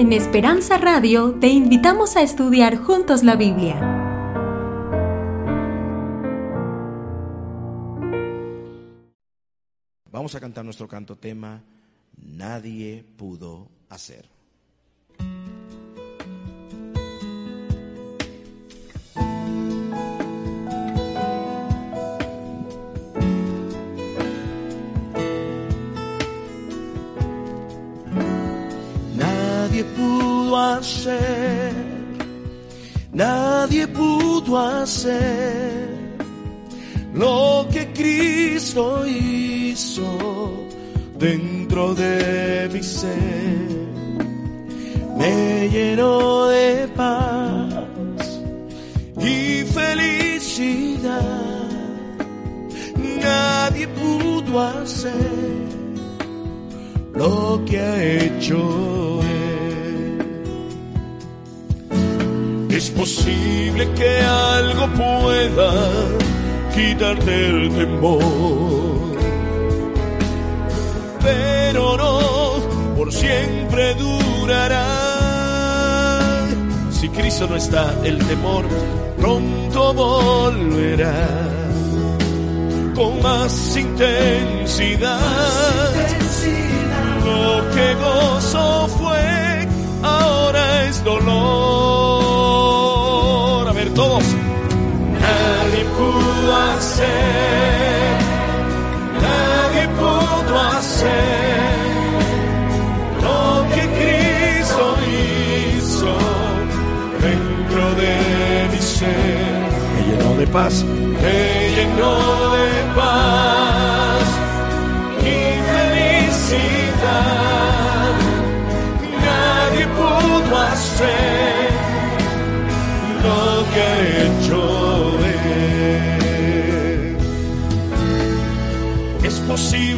En Esperanza Radio te invitamos a estudiar juntos la Biblia. Vamos a cantar nuestro canto tema, Nadie pudo hacer. Nadie pudo hacer lo que Cristo hizo dentro de mi ser. Me llenó de paz y felicidad. Nadie pudo hacer lo que ha hecho Es posible que algo pueda quitarte el temor, pero no por siempre durará. Si Cristo no está, el temor pronto volverá con más intensidad. Lo que gozo fue, ahora es dolor. Pudo hacer, nadie pudo hacer lo que Cristo hizo dentro de mi ser. Me llenó de paz. Me llenó de paz y felicidad. Nadie pudo hacer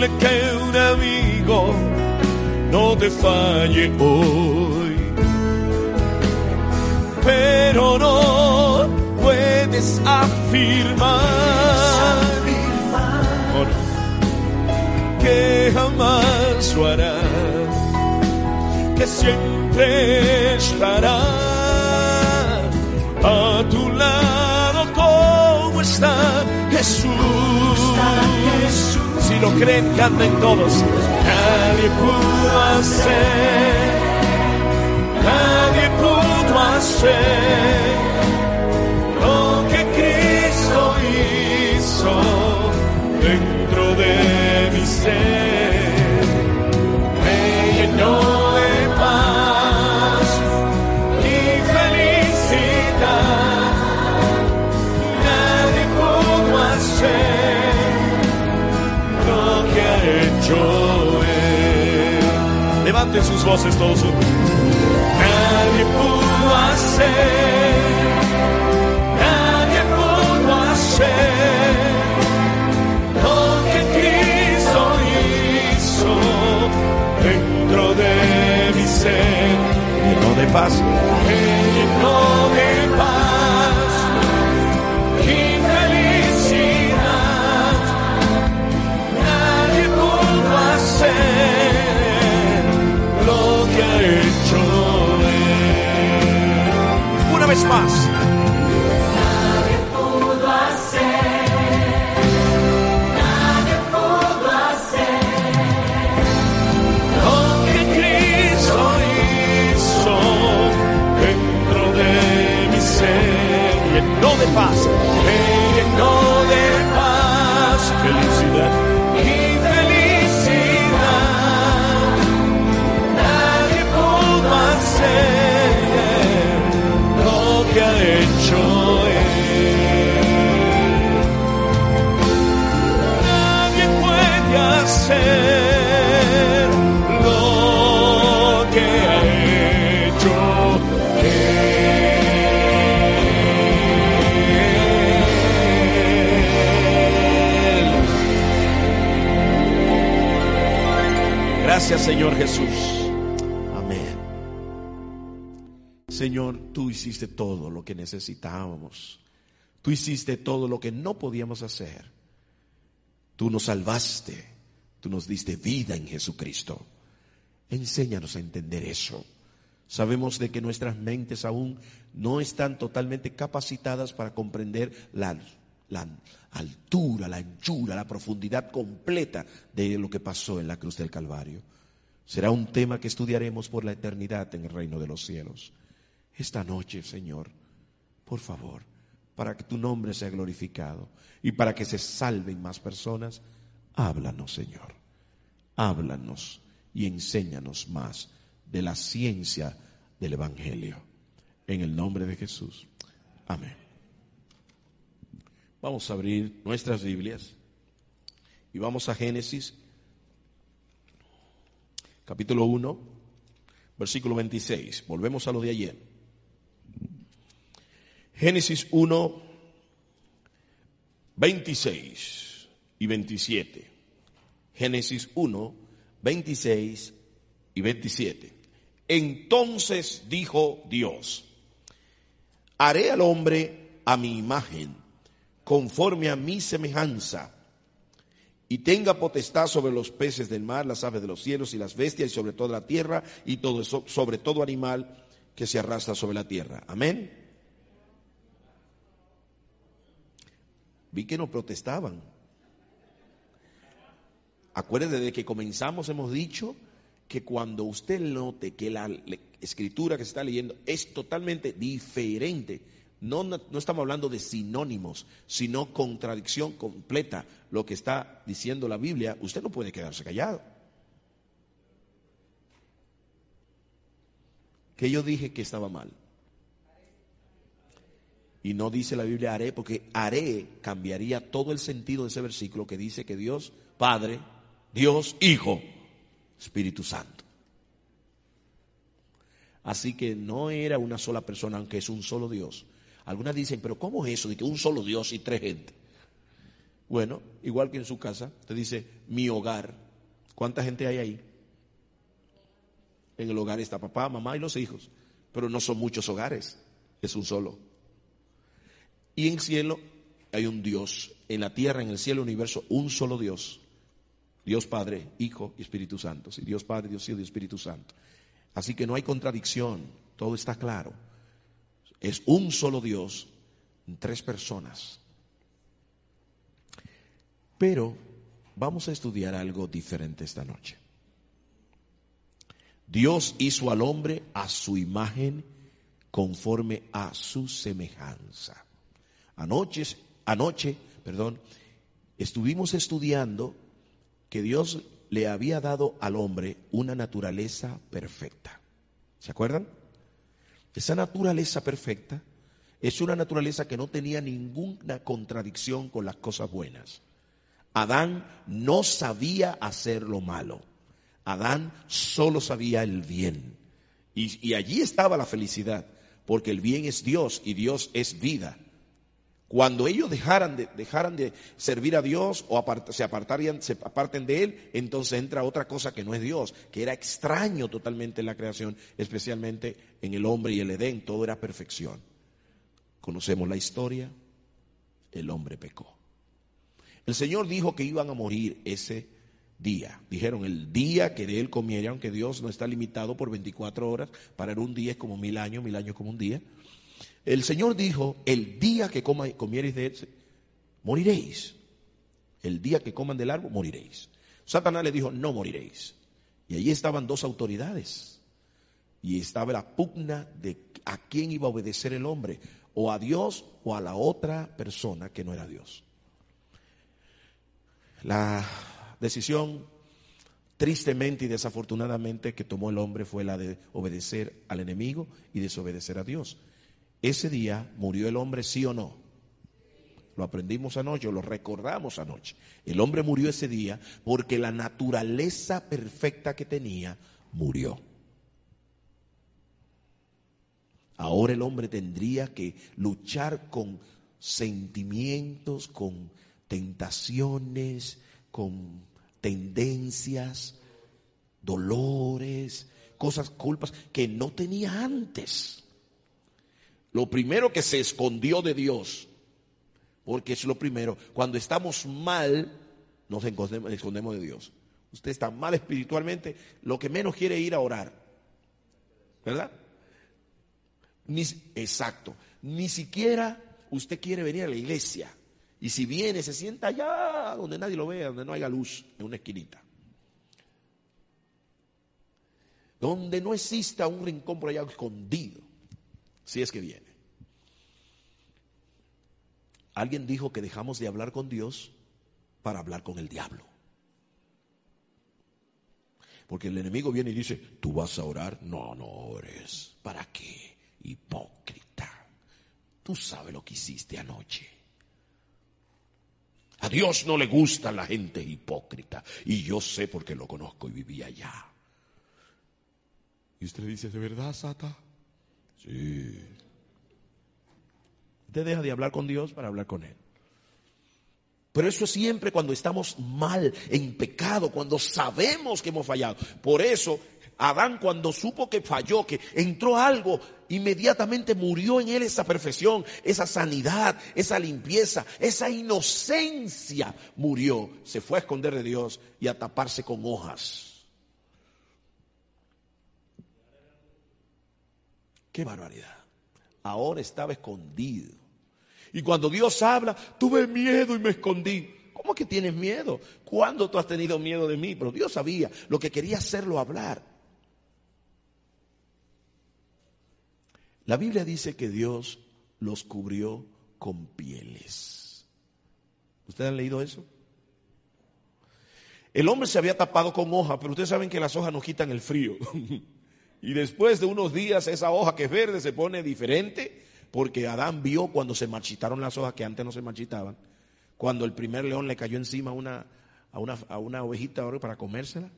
que un amigo no te falle hoy, pero no puedes afirmar oh, no, que jamás lo hará, que siempre estará a tu lado como está Jesús. Si lo creen, canten todos. Nadie pudo hacer, nadie pudo hacer lo que Cristo hizo dentro de mi ser. Él. Levanten sus voces todos juntos. Nadie pudo hacer, nadie pudo hacer lo que Cristo hizo dentro de mi ser. Llenó de paz. Me llenó de paz hizo dentro de paz, me llenó de paz, felicidad que ha hecho Él. Nadie puede hacer lo que ha hecho Él. Gracias Señor Jesús. Señor, tú hiciste todo lo que necesitábamos. Tú hiciste todo lo que no podíamos hacer. Tú nos salvaste. Tú nos diste vida en Jesucristo. Enséñanos a entender eso. Sabemos de que nuestras mentes aún no están totalmente capacitadas para comprender la, la altura, la anchura, la profundidad completa de lo que pasó en la cruz del Calvario. Será un tema que estudiaremos por la eternidad en el reino de los cielos. Esta noche, Señor, por favor, para que tu nombre sea glorificado y para que se salven más personas, háblanos, Señor. Háblanos y enséñanos más de la ciencia del Evangelio. En el nombre de Jesús. Amén. Vamos a abrir nuestras Biblias y vamos a Génesis, capítulo 1, versículo 26. Volvemos a lo de ayer. Génesis 1, 26 y 27. Génesis 1, 26 y 27. Entonces dijo Dios, haré al hombre a mi imagen conforme a mi semejanza, y tenga potestad sobre los peces del mar, las aves de los cielos y las bestias, y sobre toda la tierra, y todo sobre todo animal que se arrastra sobre la tierra. Amén. Vi que no protestaban. Acuérdese de que comenzamos, hemos dicho que cuando usted note que la escritura que se está leyendo es totalmente diferente no, no, estamos hablando de sinónimos, sino contradicción completa. Lo que está diciendo la Biblia, usted no puede quedarse callado. Que yo dije que estaba mal. Y no dice la Biblia haré, porque haré cambiaría todo el sentido de ese versículo que dice que Dios Padre, Dios Hijo, Espíritu Santo. Así que no era una sola persona, aunque es un solo Dios. Algunas dicen, pero ¿cómo es eso de que un solo Dios y tres gente? Bueno, igual que en su casa, te dice, mi hogar. ¿Cuánta gente hay ahí? En el hogar está papá, mamá y los hijos, pero no son muchos hogares, es un solo. Y en el cielo hay un Dios, en la tierra, en el cielo, universo, un solo Dios. Dios Padre, Hijo y Espíritu Santo. Dios Padre, Dios Hijo y Espíritu Santo. Así que no hay contradicción, todo está claro. Es un solo Dios, tres personas. Pero vamos a estudiar algo diferente esta noche. Dios hizo al hombre a su imagen conforme a su semejanza. Anoche, anoche, perdón, estuvimos estudiando que Dios le había dado al hombre una naturaleza perfecta. ¿Se acuerdan? Esa naturaleza perfecta es una naturaleza que no tenía ninguna contradicción con las cosas buenas. Adán no sabía hacer lo malo. Adán solo sabía el bien. Y, allí estaba la felicidad, porque el bien es Dios y Dios es vida. Cuando ellos dejaran de, dejaran de servir a Dios o se apartarían, se aparten de Él, entonces entra otra cosa que no es Dios, que era extraño totalmente en la creación, especialmente en el hombre y el Edén, todo era perfección. Conocemos la historia, el hombre pecó. El Señor dijo que iban a morir ese día. Dijeron el día que de él comiera, aunque Dios no está limitado por 24 horas, para un día es como mil años, mil años como un día. El Señor dijo, el día que coma, comiereis de él, moriréis. El día que coman del árbol, moriréis. Satanás le dijo, no moriréis. Y allí estaban dos autoridades. Y estaba la pugna de a quién iba a obedecer el hombre, o a Dios o a la otra persona que no era Dios. La decisión tristemente y desafortunadamente que tomó el hombre fue la de obedecer al enemigo y desobedecer a Dios. Ese día murió el hombre, sí o no. Lo aprendimos anoche, lo recordamos anoche. El hombre murió ese día porque la naturaleza perfecta que tenía murió. Ahora el hombre tendría que luchar con sentimientos, con tentaciones, con tendencias, dolores, cosas, culpas que no tenía antes. Lo primero que se escondió de Dios, porque es lo primero, cuando estamos mal, nos escondemos, de Dios. Usted está mal espiritualmente, lo que menos quiere ir a orar, ¿verdad? Exacto. Ni siquiera usted quiere venir a la iglesia. Y si viene, se sienta allá donde nadie lo vea, donde no haya luz, en una esquinita. Donde no exista un rincón por allá escondido, si es que viene. Alguien dijo que dejamos de hablar con Dios para hablar con el diablo. Porque el enemigo viene y dice, ¿tú vas a orar? No, no ores. ¿Para qué? Hipócrita. Tú sabes lo que hiciste anoche. A Dios no le gusta la gente hipócrita. Y yo sé porque lo conozco y vivía allá. Y usted le dice, ¿de verdad, Sata? Sí. Usted deja de hablar con Dios para hablar con Él. Pero eso es siempre cuando estamos mal, en pecado, cuando sabemos que hemos fallado. Por eso, Adán cuando supo que falló, que entró algo, inmediatamente murió en él esa perfección, esa sanidad, esa limpieza, esa inocencia murió. Se fue a esconder de Dios y a taparse con hojas. Qué barbaridad. Ahora estaba escondido. Y cuando Dios habla, tuve miedo y me escondí. ¿Cómo que tienes miedo? ¿Cuándo tú has tenido miedo de mí? Pero Dios sabía, lo que quería hacerlo hablar. La Biblia dice que Dios los cubrió con pieles. ¿Ustedes han leído eso? El hombre se había tapado con hoja, pero ustedes saben que las hojas nos quitan el frío. y después de unos días esa hoja que es verde se pone diferente porque Adán vio cuando se marchitaron las hojas que antes no se marchitaban, cuando el primer león le cayó encima a una, a una, a una ovejita para comérsela,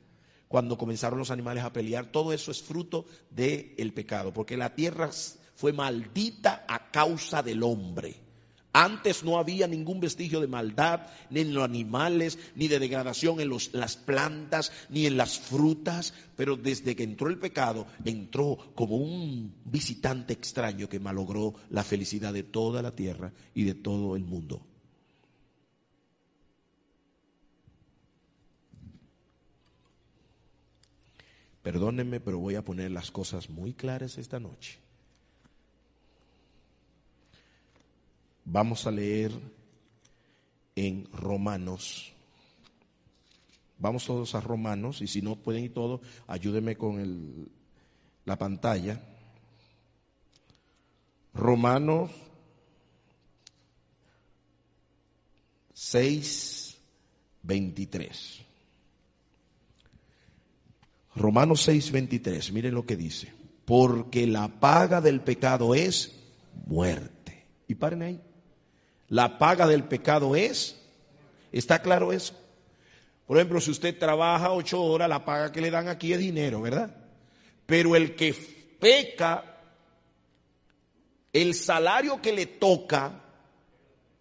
cuando comenzaron los animales a pelear, todo eso es fruto del pecado, porque la tierra fue maldita a causa del hombre. Antes no había ningún vestigio de maldad, ni en los animales, ni de degradación en los, las plantas, ni en las frutas, pero desde que entró el pecado, entró como un visitante extraño que malogró la felicidad de toda la tierra y de todo el mundo. Perdónenme, pero voy a poner las cosas muy claras esta noche. Vamos a leer en Romanos. Vamos todos a Romanos y si no pueden ir todos, ayúdenme con la pantalla. Romanos 6, 23. Romanos 6, 23. Miren lo que dice. Porque la paga del pecado es muerte. Y paren ahí. La paga del pecado es, ¿está claro eso? Por ejemplo, si usted trabaja ocho horas, la paga que le dan aquí es dinero, ¿verdad? Pero el que peca, el salario que le toca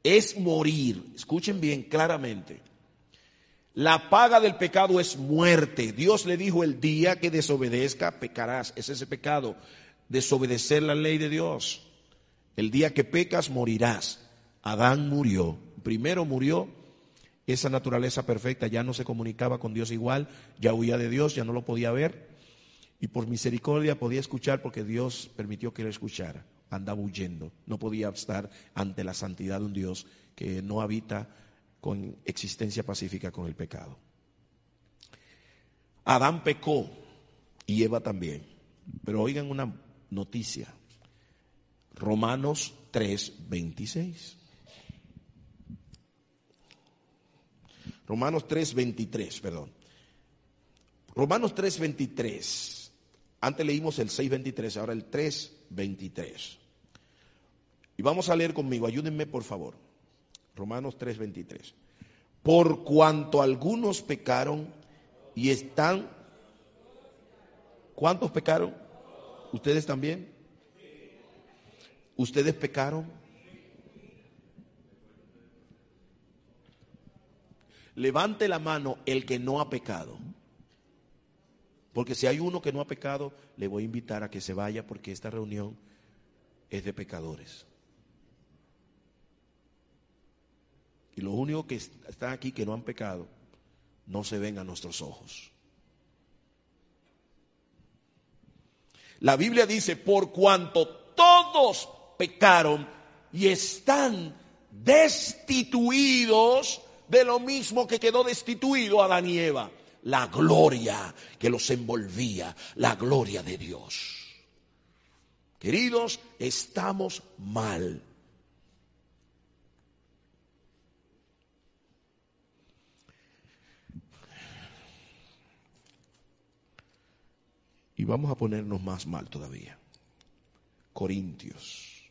es morir. Escuchen bien claramente. La paga del pecado es muerte. Dios le dijo el día que desobedezca, pecarás. Es ese pecado, desobedecer la ley de Dios. El día que pecas, morirás. Adán murió. Primero murió esa naturaleza perfecta, ya no se comunicaba con Dios igual, ya huía de Dios, ya no lo podía ver. Y por misericordia podía escuchar porque Dios permitió que lo escuchara. Andaba huyendo, no podía estar ante la santidad de un Dios que no habita con existencia pacífica con el pecado. Adán pecó y Eva también. Pero oigan una noticia. Romanos 3, 26. Romanos 3:23, perdón. Romanos 3:23. Antes leímos el 6:23, ahora el 3:23. Y vamos a leer conmigo, ayúdenme por favor. Romanos 3:23. Por cuanto algunos pecaron y están... ¿Cuántos pecaron? ¿Ustedes también? ¿Ustedes pecaron? Levante la mano el que no ha pecado. Porque si hay uno que no ha pecado, le voy a invitar a que se vaya porque esta reunión es de pecadores. Y los únicos que están aquí que no han pecado, no se ven a nuestros ojos. La Biblia dice, por cuanto todos pecaron y están destituidos de lo mismo que quedó destituido Adán y Eva, la gloria que los envolvía, la gloria de Dios. Queridos, estamos mal. Y vamos a ponernos más mal todavía. Corintios.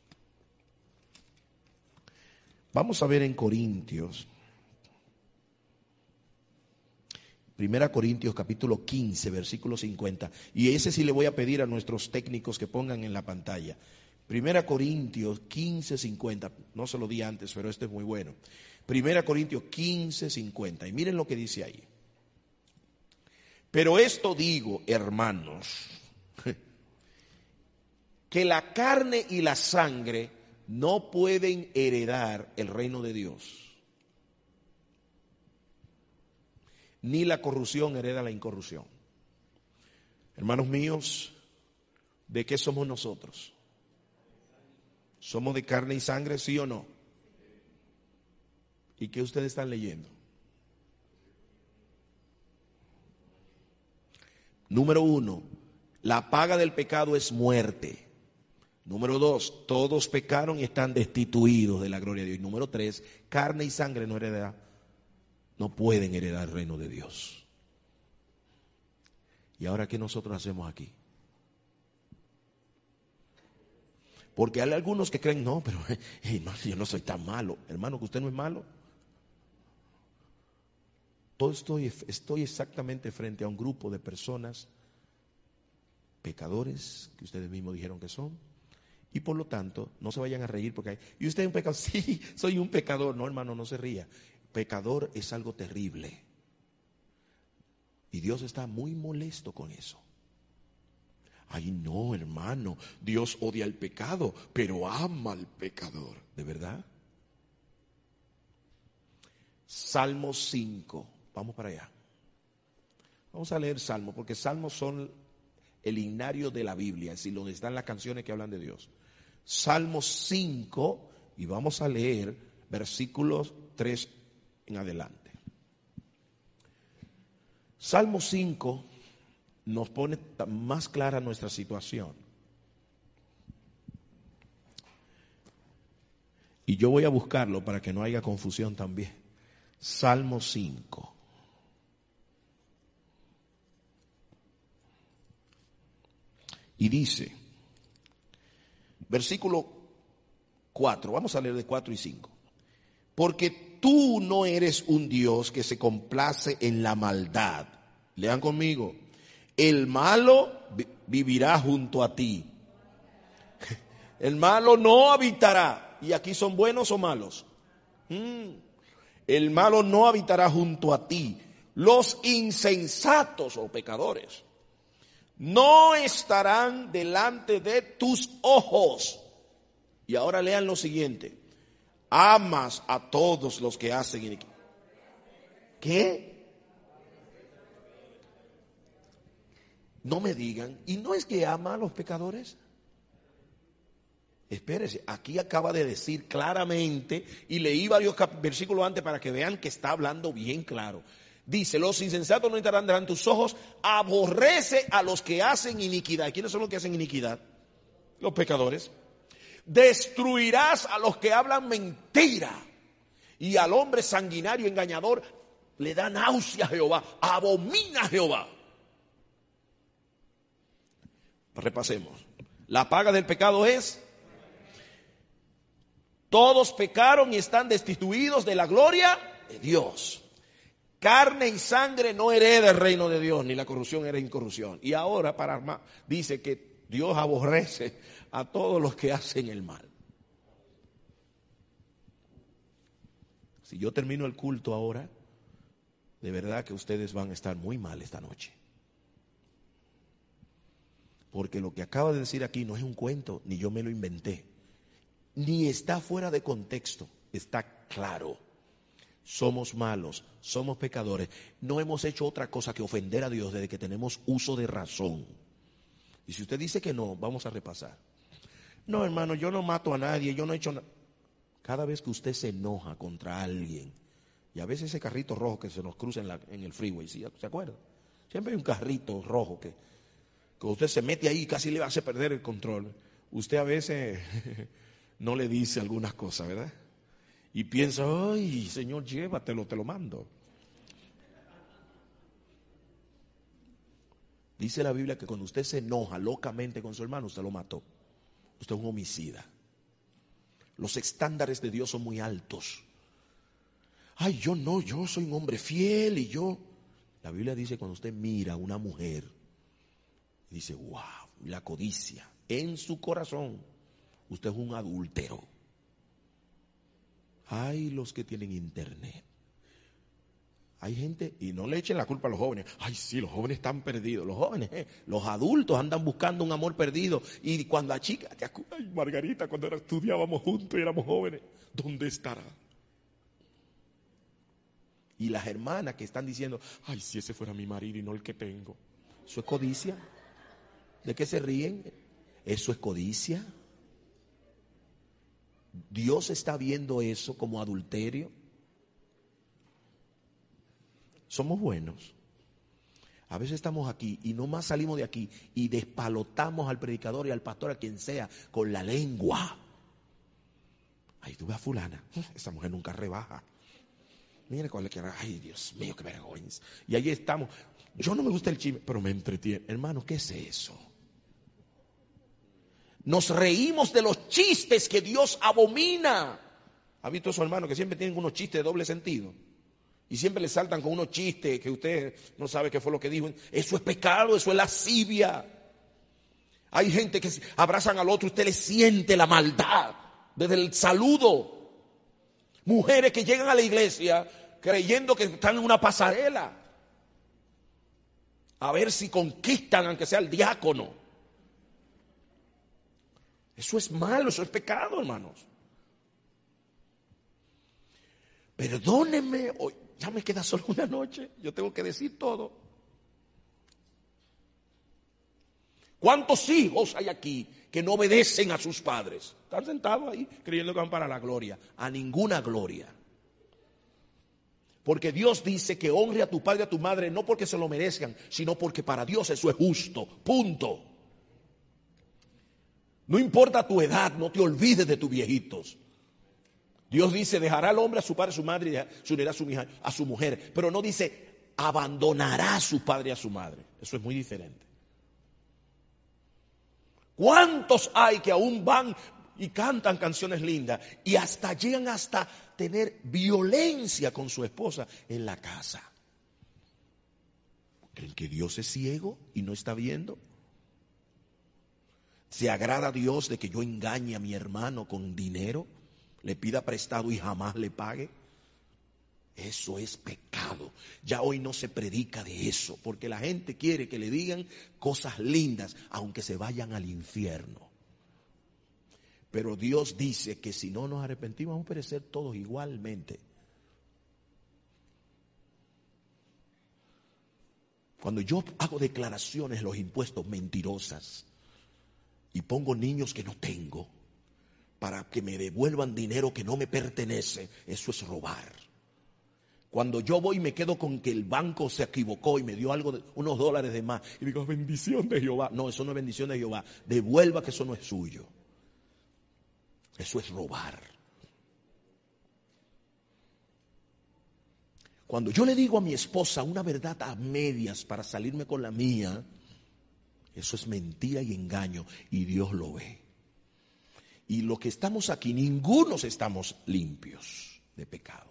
Vamos a ver en Corintios, Primera Corintios capítulo 15, versículo 50. Y ese sí le voy a pedir a nuestros técnicos que pongan en la pantalla. Primera Corintios 15, 50. No se lo di antes, pero este es muy bueno. Primera Corintios 15, 50. Y miren lo que dice ahí. Pero esto digo, hermanos, que la carne y la sangre no pueden heredar el reino de Dios. Ni la corrupción hereda la incorrupción. Hermanos míos, ¿de qué somos nosotros? ¿Somos de carne y sangre, sí o no? ¿Y qué ustedes están leyendo? Número uno, la paga del pecado es muerte. Número dos, todos pecaron y están destituidos de la gloria de Dios. Número tres, carne y sangre no heredan, no pueden heredar el reino de Dios. ¿Y ahora qué nosotros hacemos aquí? Porque hay algunos que creen, no, pero yo no soy tan malo. Hermano, que usted no es malo. estoy, estoy exactamente frente a un grupo de personas pecadores que ustedes mismos dijeron que son. Y por lo tanto, no se vayan a reír porque hay, y usted es un pecador, sí, soy un pecador. No, hermano, no se ría. Pecador es algo terrible. Y Dios está muy molesto con eso. Ay, no, hermano, Dios odia el pecado, pero ama al pecador. ¿De verdad? Salmo 5. Vamos para allá. Vamos a leer Salmo, porque Salmos son el himnario de la Biblia, es decir, donde están las canciones que hablan de Dios. Salmo 5, y vamos a leer versículos 3 en adelante. Salmo 5 nos pone más clara nuestra situación. Y yo voy a buscarlo para que no haya confusión también. Salmo 5. Y dice, versículo 4, vamos a leer de 4 y 5. Porque tú no eres un Dios que se complace en la maldad. Lean conmigo. El malo vivirá junto a ti. El malo no habitará. ¿Y aquí son buenos o malos? Mm. El malo no habitará junto a ti. Los insensatos o pecadores no estarán delante de tus ojos. Y ahora lean lo siguiente. Amas a todos los que hacen iniquidad. ¿Qué? No me digan. ¿Y no es que ama a los pecadores? Espérese, aquí acaba de decir claramente, y leí varios versículos antes para que vean que está hablando bien claro. Dice, los insensatos no entrarán delante tus ojos, aborrece a los que hacen iniquidad. ¿Quiénes son los que hacen iniquidad? Los pecadores. Destruirás a los que hablan mentira. Y al hombre sanguinario, engañador, le da náusea a Jehová, abomina a Jehová. Repasemos. La paga del pecado es, todos pecaron y están destituidos de la gloria de Dios. Carne y sangre no hereda el reino de Dios, ni la corrupción era incorrupción. Y ahora, para dice que Dios aborrece a todos los que hacen el mal. Si yo termino el culto ahora, de verdad que ustedes van a estar muy mal esta noche. Porque lo que acaba de decir aquí no es un cuento, ni yo me lo inventé, ni está fuera de contexto, está claro somos malos, somos pecadores. No hemos hecho otra cosa que ofender a Dios desde que tenemos uso de razón. Y si usted dice que no, vamos a repasar. No, hermano, yo no mato a nadie, yo no he hecho nada. Cada vez que usted se enoja contra alguien, y a veces ese carrito rojo que se nos cruza en, el freeway, ¿sí? ¿se acuerda? Siempre hay un carrito rojo que, que usted se mete ahí y casi le hace perder el control. Usted a veces no le dice algunas cosas, ¿verdad? Y piensa, ay, Señor, llévatelo, te lo mando. Dice la Biblia que cuando usted se enoja locamente con su hermano, usted lo mató. Usted es un homicida. Los estándares de Dios son muy altos. Ay, yo no, yo soy un hombre fiel y yo. La Biblia dice cuando usted mira a una mujer, dice, wow, la codicia en su corazón, usted es un adúltero. Ay, los que tienen internet. Hay gente, y no le echen la culpa a los jóvenes. Ay, sí, los jóvenes están perdidos. Los jóvenes, eh, los adultos andan buscando un amor perdido. Y cuando la chica, te acu- ay, Margarita, cuando era- estudiábamos juntos y éramos jóvenes, ¿dónde estará? Y las hermanas que están diciendo, ay, si ese fuera mi marido y no el que tengo. ¿Eso es codicia? ¿De qué se ríen? ¿Eso es codicia? ¿Dios está viendo eso como adulterio? Somos buenos. A veces estamos aquí y no más salimos de aquí y despalotamos al predicador y al pastor, a quien sea, con la lengua. Ay, tú ves a fulana, esa mujer nunca rebaja. Mira cuál que ay Dios mío, qué vergüenza. Y ahí estamos. Yo no me gusta el chisme, pero me entretiene. Hermano, ¿qué es eso? Nos reímos de los chistes que Dios abomina. ¿Ha visto eso, hermano, que siempre tienen unos chistes de doble sentido? Y siempre le saltan con unos chistes que usted no sabe qué fue lo que dijo. Eso es pecado, eso es lascivia. Hay gente que abrazan al otro, usted le siente la maldad desde el saludo. Mujeres que llegan a la iglesia creyendo que están en una pasarela. A ver si conquistan, aunque sea el diácono. Eso es malo, eso es pecado, hermanos. Perdónenme, hoy ya me queda solo una noche, yo tengo que decir todo. ¿Cuántos hijos hay aquí que no obedecen a sus padres? Están sentados ahí creyendo que van para la gloria. A ninguna gloria. Porque Dios dice que honre a tu padre y a tu madre no porque se lo merezcan, sino porque para Dios eso es justo. Punto. No importa tu edad, no te olvides de tus viejitos. Dios dice, dejará al hombre a su padre, a su madre, y se unirá a su, hija, a su mujer. Pero no dice, abandonará a su padre y a su madre. Eso es muy diferente. ¿Cuántos hay que aún van y cantan canciones lindas y hasta llegan hasta tener violencia con su esposa en la casa? ¿Creen que Dios es ciego y no está viendo? ¿Se agrada a Dios de que yo engañe a mi hermano con dinero? ¿Le pida prestado y jamás le pague? Eso es pecado. Ya hoy no se predica de eso, porque la gente quiere que le digan cosas lindas, aunque se vayan al infierno. Pero Dios dice que si no nos arrepentimos vamos a perecer todos igualmente. Cuando yo hago declaraciones los impuestos mentirosas y pongo niños que no tengo para que me devuelvan dinero que no me pertenece, eso es robar. Cuando yo voy me quedo con que el banco se equivocó y me dio algo de, unos dólares de más y digo bendición de Jehová, no, eso no es bendición de Jehová, devuelva que eso no es suyo. Eso es robar. Cuando yo le digo a mi esposa una verdad a medias para salirme con la mía, eso es mentira y engaño y Dios lo ve. Y lo que estamos aquí, ninguno estamos limpios de pecado.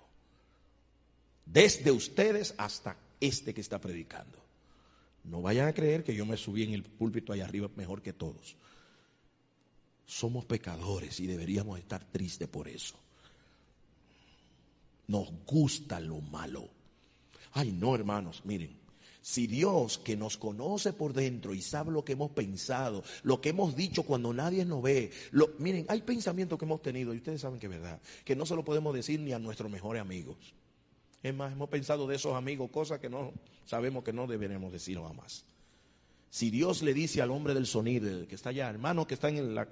Desde ustedes hasta este que está predicando. No vayan a creer que yo me subí en el púlpito allá arriba mejor que todos. Somos pecadores y deberíamos estar tristes por eso. Nos gusta lo malo. Ay, no, hermanos, miren. Si Dios que nos conoce por dentro y sabe lo que hemos pensado, lo que hemos dicho cuando nadie nos ve, lo, miren, hay pensamientos que hemos tenido y ustedes saben que es verdad, que no se lo podemos decir ni a nuestros mejores amigos. Es más, hemos pensado de esos amigos cosas que no sabemos que no deberemos decir jamás. Si Dios le dice al hombre del sonido, que está allá, hermano que está en la,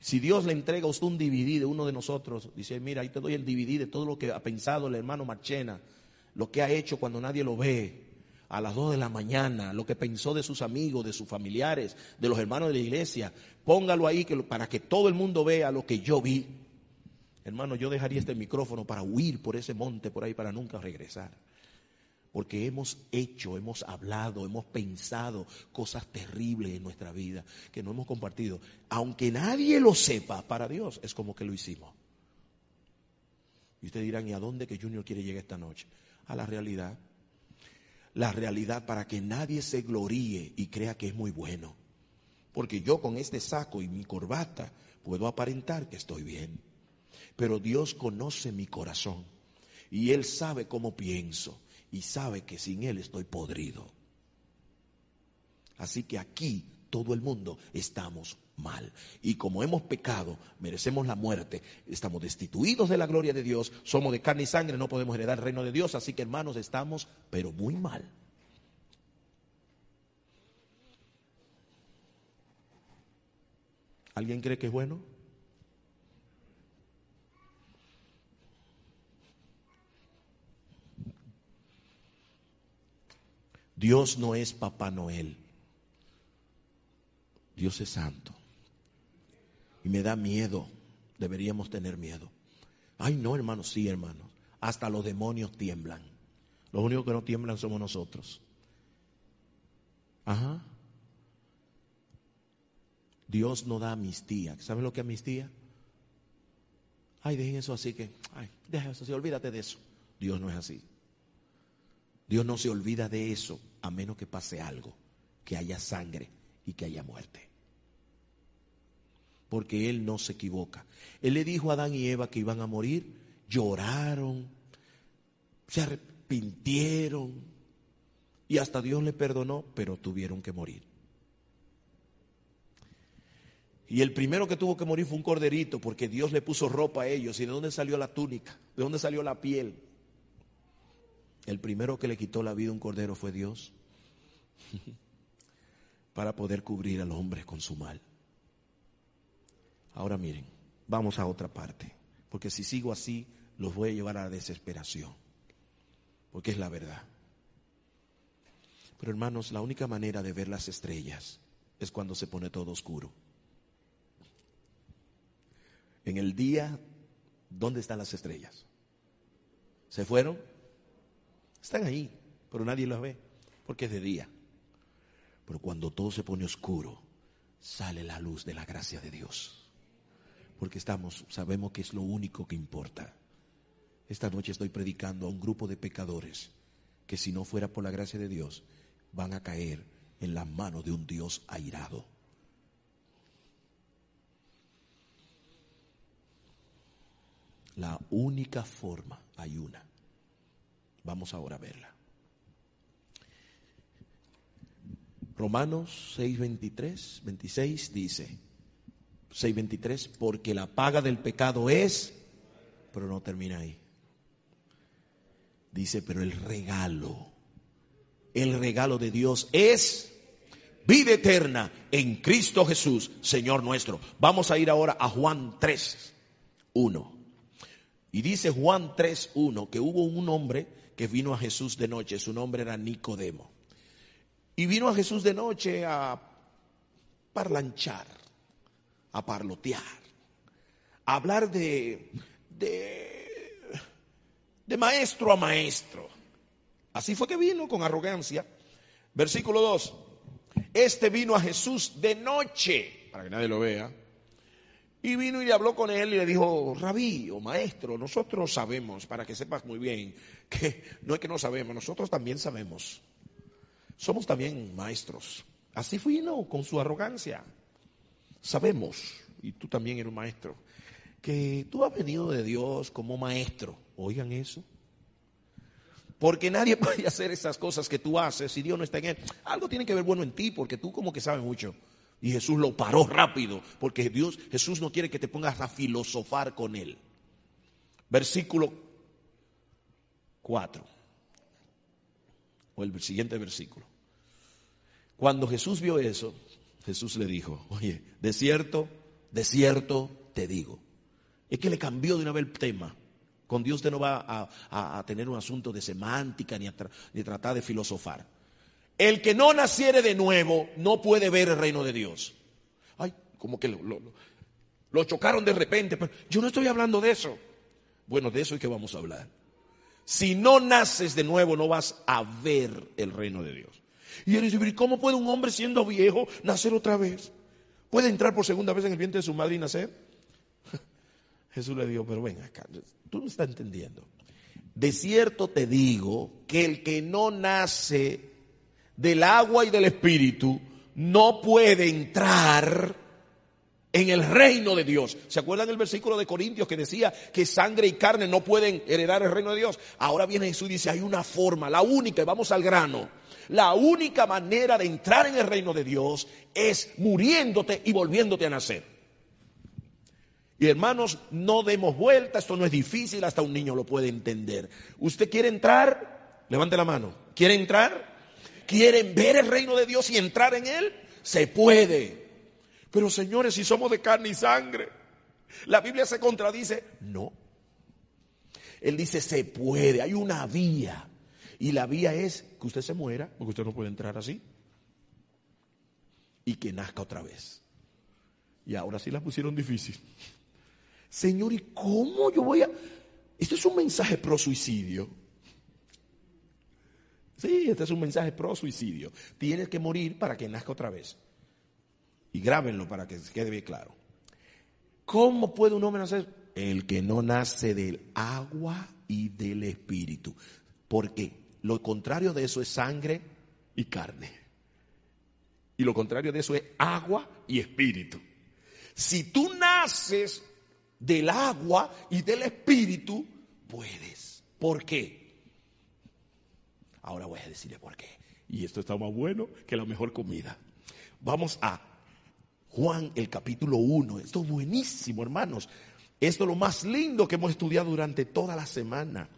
Si Dios le entrega a usted un DVD de uno de nosotros, dice, mira, ahí te doy el DVD de todo lo que ha pensado el hermano Marchena, lo que ha hecho cuando nadie lo ve, a las 2 de la mañana, lo que pensó de sus amigos, de sus familiares, de los hermanos de la iglesia. Póngalo ahí que, para que todo el mundo vea lo que yo vi. Hermano, yo dejaría este micrófono para huir por ese monte por ahí para nunca regresar. Porque hemos hecho, hemos hablado, hemos pensado cosas terribles en nuestra vida que no hemos compartido. Aunque nadie lo sepa, para Dios es como que lo hicimos. Y ustedes dirán, ¿y a dónde que Junior quiere llegar esta noche? A la realidad. La realidad para que nadie se gloríe y crea que es muy bueno. Porque yo con este saco y mi corbata puedo aparentar que estoy bien. Pero Dios conoce mi corazón y Él sabe cómo pienso y sabe que sin Él estoy podrido. Así que aquí todo el mundo estamos mal. Y como hemos pecado, merecemos la muerte, estamos destituidos de la gloria de Dios, somos de carne y sangre, no podemos heredar el reino de Dios. Así que hermanos, estamos pero muy mal. ¿Alguien cree que es bueno? Dios no es Papá Noel. Dios es santo. Y me da miedo. Deberíamos tener miedo. Ay, no, hermanos, sí, hermanos. Hasta los demonios tiemblan. Los únicos que no tiemblan somos nosotros. Ajá. Dios no da amnistía. ¿Saben lo que es amnistía? Ay, dejen eso así que, ay, deja eso así, olvídate de eso. Dios no es así. Dios no se olvida de eso a menos que pase algo, que haya sangre y que haya muerte. Porque Él no se equivoca. Él le dijo a Adán y Eva que iban a morir, lloraron, se arrepintieron y hasta Dios le perdonó, pero tuvieron que morir. Y el primero que tuvo que morir fue un corderito, porque Dios le puso ropa a ellos. ¿Y de dónde salió la túnica? ¿De dónde salió la piel? El primero que le quitó la vida a un cordero fue Dios para poder cubrir al hombre con su mal. Ahora miren, vamos a otra parte, porque si sigo así los voy a llevar a la desesperación, porque es la verdad. Pero hermanos, la única manera de ver las estrellas es cuando se pone todo oscuro. En el día, ¿dónde están las estrellas? ¿Se fueron? Están ahí, pero nadie las ve, porque es de día. Pero cuando todo se pone oscuro, sale la luz de la gracia de Dios. Porque estamos, sabemos que es lo único que importa. Esta noche estoy predicando a un grupo de pecadores que si no fuera por la gracia de Dios, van a caer en las manos de un Dios airado. La única forma, hay una, Vamos ahora a verla. Romanos 6:23, 26 dice, 6:23, porque la paga del pecado es, pero no termina ahí. Dice, pero el regalo, el regalo de Dios es vida eterna en Cristo Jesús, Señor nuestro. Vamos a ir ahora a Juan 3, 1. Y dice Juan 3, 1 que hubo un hombre que vino a Jesús de noche, su nombre era Nicodemo. Y vino a Jesús de noche a parlanchar, a parlotear, a hablar de, de, de maestro a maestro. Así fue que vino con arrogancia. Versículo 2. Este vino a Jesús de noche, para que nadie lo vea, y vino y le habló con él y le dijo, rabí o maestro, nosotros sabemos, para que sepas muy bien, que no es que no sabemos, nosotros también sabemos. Somos también maestros. Así vino con su arrogancia. Sabemos, y tú también eres un maestro, que tú has venido de Dios como maestro. Oigan eso. Porque nadie puede hacer esas cosas que tú haces si Dios no está en él. Algo tiene que ver bueno en ti, porque tú como que sabes mucho. Y Jesús lo paró rápido, porque Dios, Jesús no quiere que te pongas a filosofar con él. Versículo 4. O el siguiente versículo. Cuando Jesús vio eso, Jesús le dijo, oye, de cierto De cierto te digo. Es que le cambió de una vez el tema. Con Dios usted no va a, a tener un asunto de semántica ni, a ni tratar de filosofar. El que no naciere de nuevo no puede ver el reino de Dios. Ay, como que lo, lo, lo chocaron de repente. Pero yo no estoy hablando de eso. Bueno, de eso es que vamos a hablar. Si no naces de nuevo, no vas a ver el reino de Dios. Y él dice, ¿cómo puede un hombre siendo viejo nacer otra vez? ¿Puede entrar por segunda vez en el vientre de su madre y nacer? Jesús le dijo, pero ven acá, tú no estás entendiendo. De cierto te digo que el que no nace del agua y del espíritu no puede entrar en el reino de Dios. ¿Se acuerdan del versículo de Corintios que decía que sangre y carne no pueden heredar el reino de Dios? Ahora viene Jesús y dice, hay una forma, la única, y vamos al grano. La única manera de entrar en el reino de Dios es muriéndote y volviéndote a nacer. Y hermanos, no demos vuelta, esto no es difícil, hasta un niño lo puede entender. ¿Usted quiere entrar? Levante la mano. ¿Quiere entrar? ¿Quieren ver el reino de Dios y entrar en él? Se puede. Pero señores, si somos de carne y sangre, la Biblia se contradice. No. Él dice, se puede, hay una vía. Y la vía es que usted se muera, porque usted no puede entrar así. Y que nazca otra vez. Y ahora sí la pusieron difícil. Señor, ¿y cómo yo voy a...? Esto es un mensaje pro suicidio. Sí, este es un mensaje pro suicidio. Tienes que morir para que nazca otra vez. Y grábenlo para que quede bien claro. ¿Cómo puede un hombre nacer? El que no nace del agua y del espíritu. Porque lo contrario de eso es sangre y carne. Y lo contrario de eso es agua y espíritu. Si tú naces del agua y del espíritu, puedes. ¿Por qué? Ahora voy a decirle por qué. Y esto está más bueno que la mejor comida. Vamos a Juan el capítulo 1. Esto es buenísimo, hermanos. Esto es lo más lindo que hemos estudiado durante toda la semana.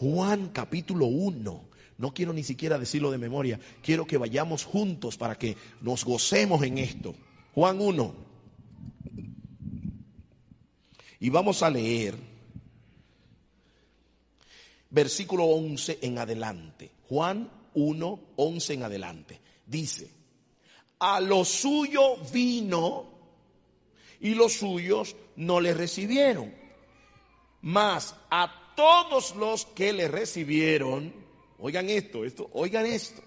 Juan capítulo 1. No quiero ni siquiera decirlo de memoria. Quiero que vayamos juntos para que nos gocemos en esto. Juan 1. Y vamos a leer versículo 11 en adelante. Juan 1, 11 en adelante. Dice, a lo suyo vino y los suyos no le recibieron. Mas a todos los que le recibieron, oigan esto, esto, oigan esto,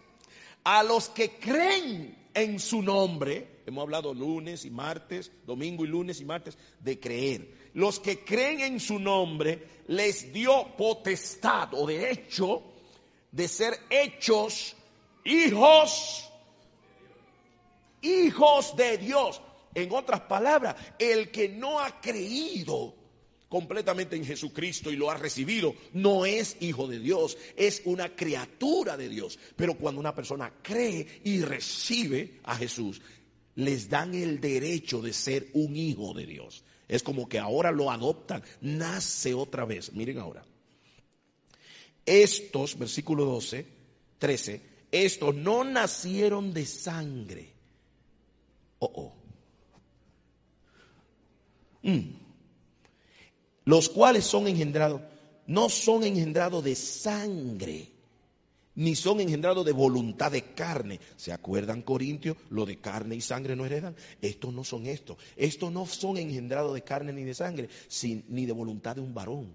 a los que creen en su nombre, hemos hablado lunes y martes, domingo y lunes y martes, de creer. Los que creen en su nombre les dio potestad o de hecho de ser hechos hijos hijos de Dios. En otras palabras, el que no ha creído completamente en Jesucristo y lo ha recibido, no es hijo de Dios, es una criatura de Dios. Pero cuando una persona cree y recibe a Jesús, les dan el derecho de ser un hijo de Dios. Es como que ahora lo adoptan, nace otra vez. Miren ahora. Estos, versículo 12, 13, estos no nacieron de sangre Oh, oh. Mm. Los cuales son engendrados, no son engendrados de sangre, ni son engendrados de voluntad de carne. ¿Se acuerdan, Corintios? Lo de carne y sangre no heredan. Estos no son estos. Estos no son engendrados de carne ni de sangre, ni de voluntad de un varón.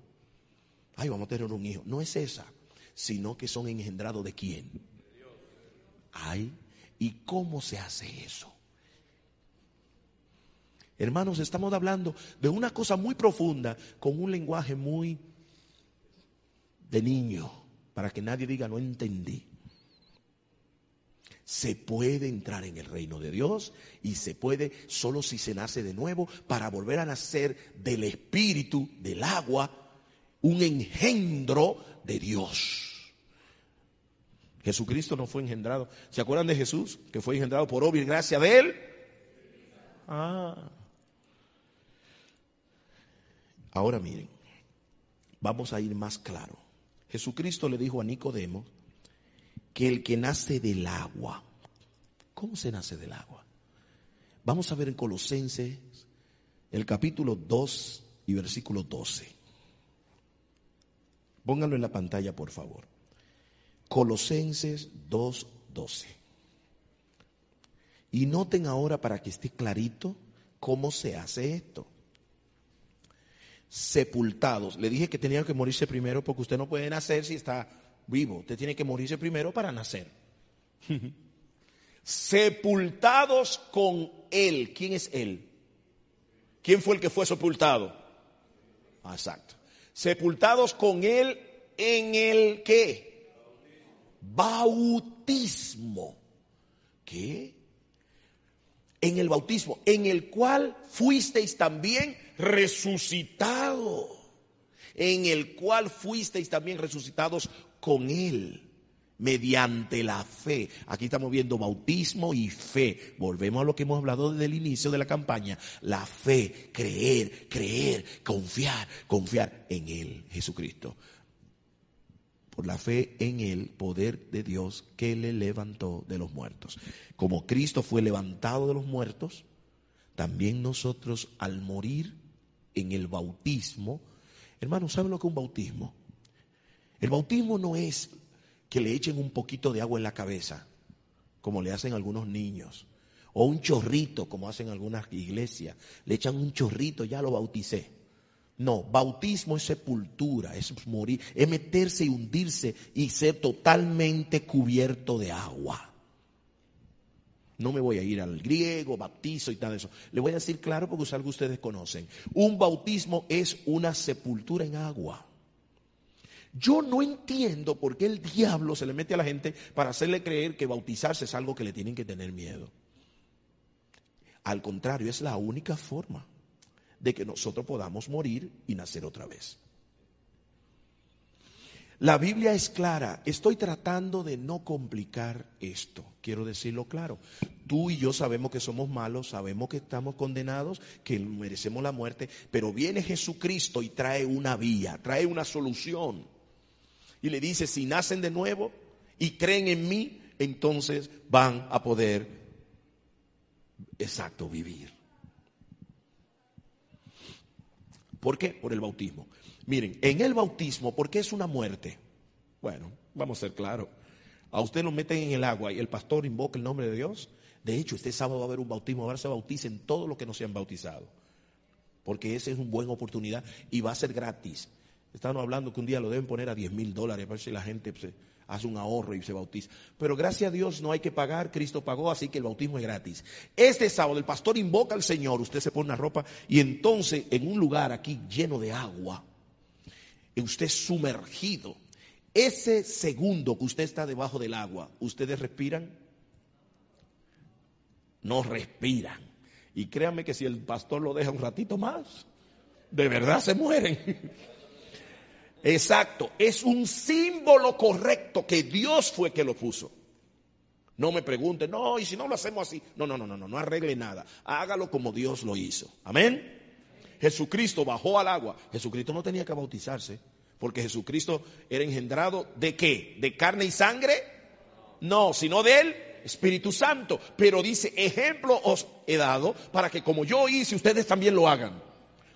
Ay, vamos a tener un hijo. No es esa, sino que son engendrados de quién. Ay, ¿y cómo se hace eso? Hermanos, estamos hablando de una cosa muy profunda con un lenguaje muy de niño, para que nadie diga no entendí. Se puede entrar en el reino de Dios y se puede solo si se nace de nuevo para volver a nacer del espíritu, del agua, un engendro de Dios. Jesucristo no fue engendrado. ¿Se acuerdan de Jesús? Que fue engendrado por obra y gracia de él. Ah. Ahora miren, vamos a ir más claro. Jesucristo le dijo a Nicodemo que el que nace del agua, ¿cómo se nace del agua? Vamos a ver en Colosenses el capítulo 2 y versículo 12. Pónganlo en la pantalla, por favor. Colosenses 2, 12. Y noten ahora para que esté clarito cómo se hace esto. Sepultados. Le dije que tenían que morirse primero porque usted no puede nacer si está vivo. Usted tiene que morirse primero para nacer. Sepultados con Él. ¿Quién es Él? ¿Quién fue el que fue sepultado? Ah, exacto. Sepultados con Él en el qué? Bautismo. ¿Qué? En el bautismo, en el cual fuisteis también resucitado. En el cual fuisteis también resucitados con Él mediante la fe. Aquí estamos viendo bautismo y fe. Volvemos a lo que hemos hablado desde el inicio de la campaña. La fe, creer, creer, confiar, confiar en Él, Jesucristo. Por la fe en el poder de Dios que le levantó de los muertos. Como Cristo fue levantado de los muertos, también nosotros al morir en el bautismo, hermanos, ¿saben lo que es un bautismo? El bautismo no es que le echen un poquito de agua en la cabeza, como le hacen algunos niños, o un chorrito, como hacen algunas iglesias, le echan un chorrito, ya lo bauticé. No, bautismo es sepultura, es morir, es meterse y hundirse y ser totalmente cubierto de agua. No me voy a ir al griego, bautizo y tal eso. Le voy a decir claro porque es algo que ustedes conocen. Un bautismo es una sepultura en agua. Yo no entiendo por qué el diablo se le mete a la gente para hacerle creer que bautizarse es algo que le tienen que tener miedo. Al contrario, es la única forma de que nosotros podamos morir y nacer otra vez. La Biblia es clara. Estoy tratando de no complicar esto. Quiero decirlo claro. Tú y yo sabemos que somos malos, sabemos que estamos condenados, que merecemos la muerte, pero viene Jesucristo y trae una vía, trae una solución y le dice, si nacen de nuevo y creen en mí, entonces van a poder, exacto, vivir. ¿Por qué? Por el bautismo. Miren, en el bautismo, ¿por qué es una muerte? Bueno, vamos a ser claros. A usted lo meten en el agua y el pastor invoca el nombre de Dios. De hecho, este sábado va a haber un bautismo, ahora se bauticen todos los que no se han bautizado. Porque esa es una buena oportunidad y va a ser gratis. Estaban hablando que un día lo deben poner a 10 mil dólares para ver si la gente se hace un ahorro y se bautiza. Pero gracias a Dios no hay que pagar, Cristo pagó, así que el bautismo es gratis. Este sábado el pastor invoca al Señor, usted se pone una ropa y entonces en un lugar aquí lleno de agua, usted sumergido, ese segundo que usted está debajo del agua, ¿ustedes respiran? No respiran. Y créanme que si el pastor lo deja un ratito más, de verdad se mueren. Exacto, es un símbolo correcto que Dios fue que lo puso. No me pregunte, no, y si no lo hacemos así. No, no, no, no, no, no arregle nada. Hágalo como Dios lo hizo. Amén. Jesucristo bajó al agua. Jesucristo no tenía que bautizarse, porque Jesucristo era engendrado de qué? ¿De carne y sangre? No, sino de él, Espíritu Santo. Pero dice, ejemplo os he dado para que como yo hice, ustedes también lo hagan.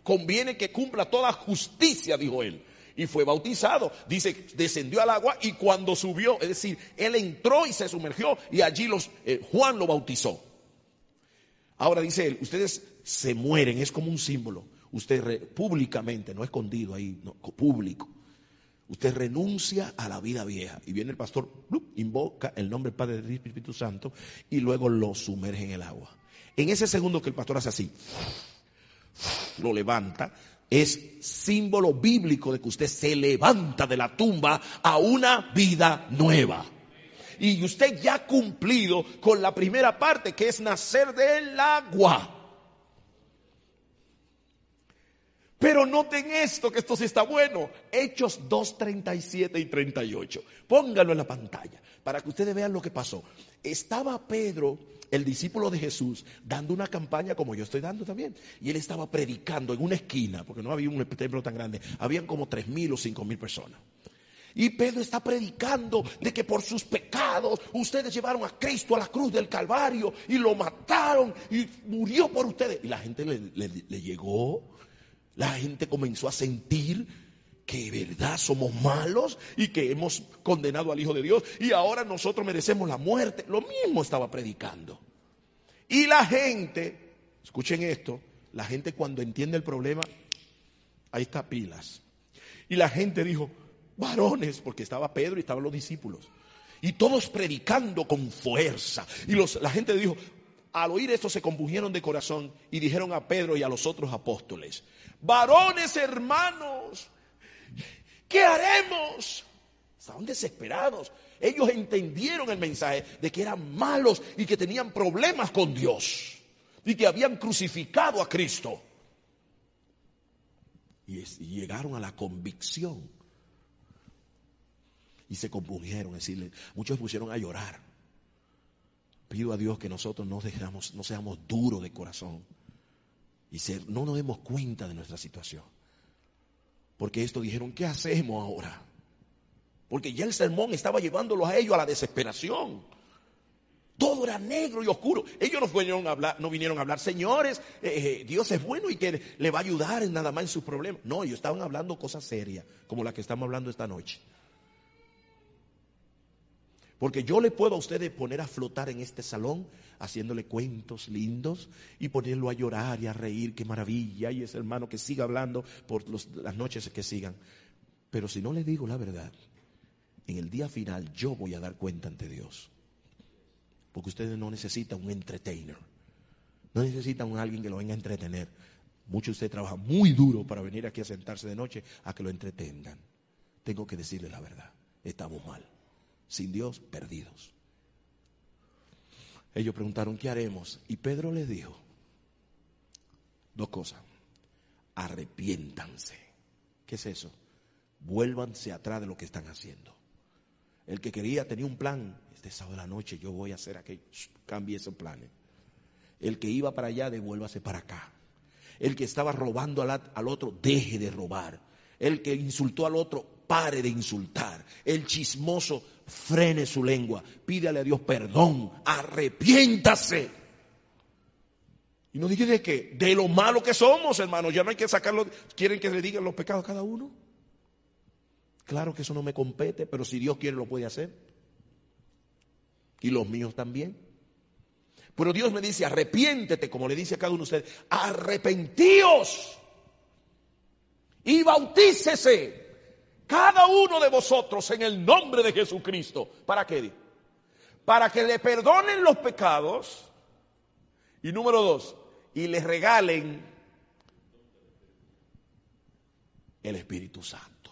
Conviene que cumpla toda justicia, dijo él y fue bautizado. Dice, descendió al agua y cuando subió, es decir, él entró y se sumergió y allí los, eh, Juan lo bautizó. Ahora dice él, ustedes se mueren, es como un símbolo. Usted públicamente, no escondido ahí, no, público. Usted renuncia a la vida vieja. Y viene el pastor, invoca el nombre del Padre, del Espíritu Santo y luego lo sumerge en el agua. En ese segundo que el pastor hace así, lo levanta, es símbolo bíblico de que usted se levanta de la tumba a una vida nueva. Y usted ya ha cumplido con la primera parte que es nacer del agua. Pero noten esto, que esto sí está bueno. Hechos 2, 37 y 38. Pónganlo en la pantalla para que ustedes vean lo que pasó. Estaba Pedro el discípulo de Jesús dando una campaña como yo estoy dando también. Y él estaba predicando en una esquina, porque no había un templo tan grande, habían como tres mil o cinco mil personas. Y Pedro está predicando de que por sus pecados ustedes llevaron a Cristo a la cruz del Calvario y lo mataron y murió por ustedes. Y la gente le, le llegó, la gente comenzó a sentir que verdad somos malos y que hemos condenado al Hijo de Dios y ahora nosotros merecemos la muerte. Lo mismo estaba predicando. Y la gente, escuchen esto, la gente cuando entiende el problema, ahí está pilas. Y la gente dijo, varones, porque estaba Pedro y estaban los discípulos. Y todos predicando con fuerza. Y los, la gente dijo, al oír esto se compugieron de corazón y dijeron a Pedro y a los otros apóstoles, varones hermanos, ¿qué haremos? Estaban desesperados. Ellos entendieron el mensaje de que eran malos y que tenían problemas con Dios y que habían crucificado a Cristo. Y, llegaron a la convicción y se compugieron, decirle, muchos pusieron a llorar. Pido a Dios que nosotros no, dejamos, no seamos duros de corazón y no nos demos cuenta de nuestra situación. Porque esto dijeron, ¿qué hacemos ahora? Porque ya el sermón estaba llevándolos a ellos a la desesperación. Todo era negro y oscuro. Ellos no vinieron a hablar, no vinieron a hablar, señores, eh, eh, Dios es bueno y que le va a ayudar nada más en sus problemas. No, ellos estaban hablando cosas serias, como la que estamos hablando esta noche. Porque yo le puedo a ustedes poner a flotar en este salón haciéndole cuentos lindos y ponerlo a llorar y a reír, qué maravilla, y ese hermano que siga hablando por las noches que sigan. Pero si no le digo la verdad, en el día final yo voy a dar cuenta ante Dios. Porque ustedes no necesitan un entertainer. No necesitan un alguien que lo venga a entretener. Muchos de ustedes trabajan muy duro para venir aquí a sentarse de noche a que lo entretengan. Tengo que decirles la verdad. Estamos mal. Sin Dios, perdidos. Ellos preguntaron, ¿qué haremos? Y Pedro les dijo dos cosas. Arrepiéntanse. ¿Qué es eso? Vuélvanse atrás de lo que están haciendo. El que quería tenía un plan. Este sábado de la noche yo voy a hacer aquello. Cambie esos planes. El que iba para allá, devuélvase para acá. El que estaba robando al, al otro, deje de robar. El que insultó al otro, pare de insultar. El chismoso, frene su lengua. Pídale a Dios perdón. Arrepiéntase. Y no dije de qué, de lo malo que somos, hermanos. Ya no hay que sacarlo. ¿Quieren que le digan los pecados a cada uno? Claro que eso no me compete, pero si Dios quiere lo puede hacer. Y los míos también. Pero Dios me dice, arrepiéntete, como le dice a cada uno de ustedes, arrepentíos y bautícese cada uno de vosotros en el nombre de Jesucristo. ¿Para qué? Para que le perdonen los pecados. Y número dos, y le regalen el Espíritu Santo.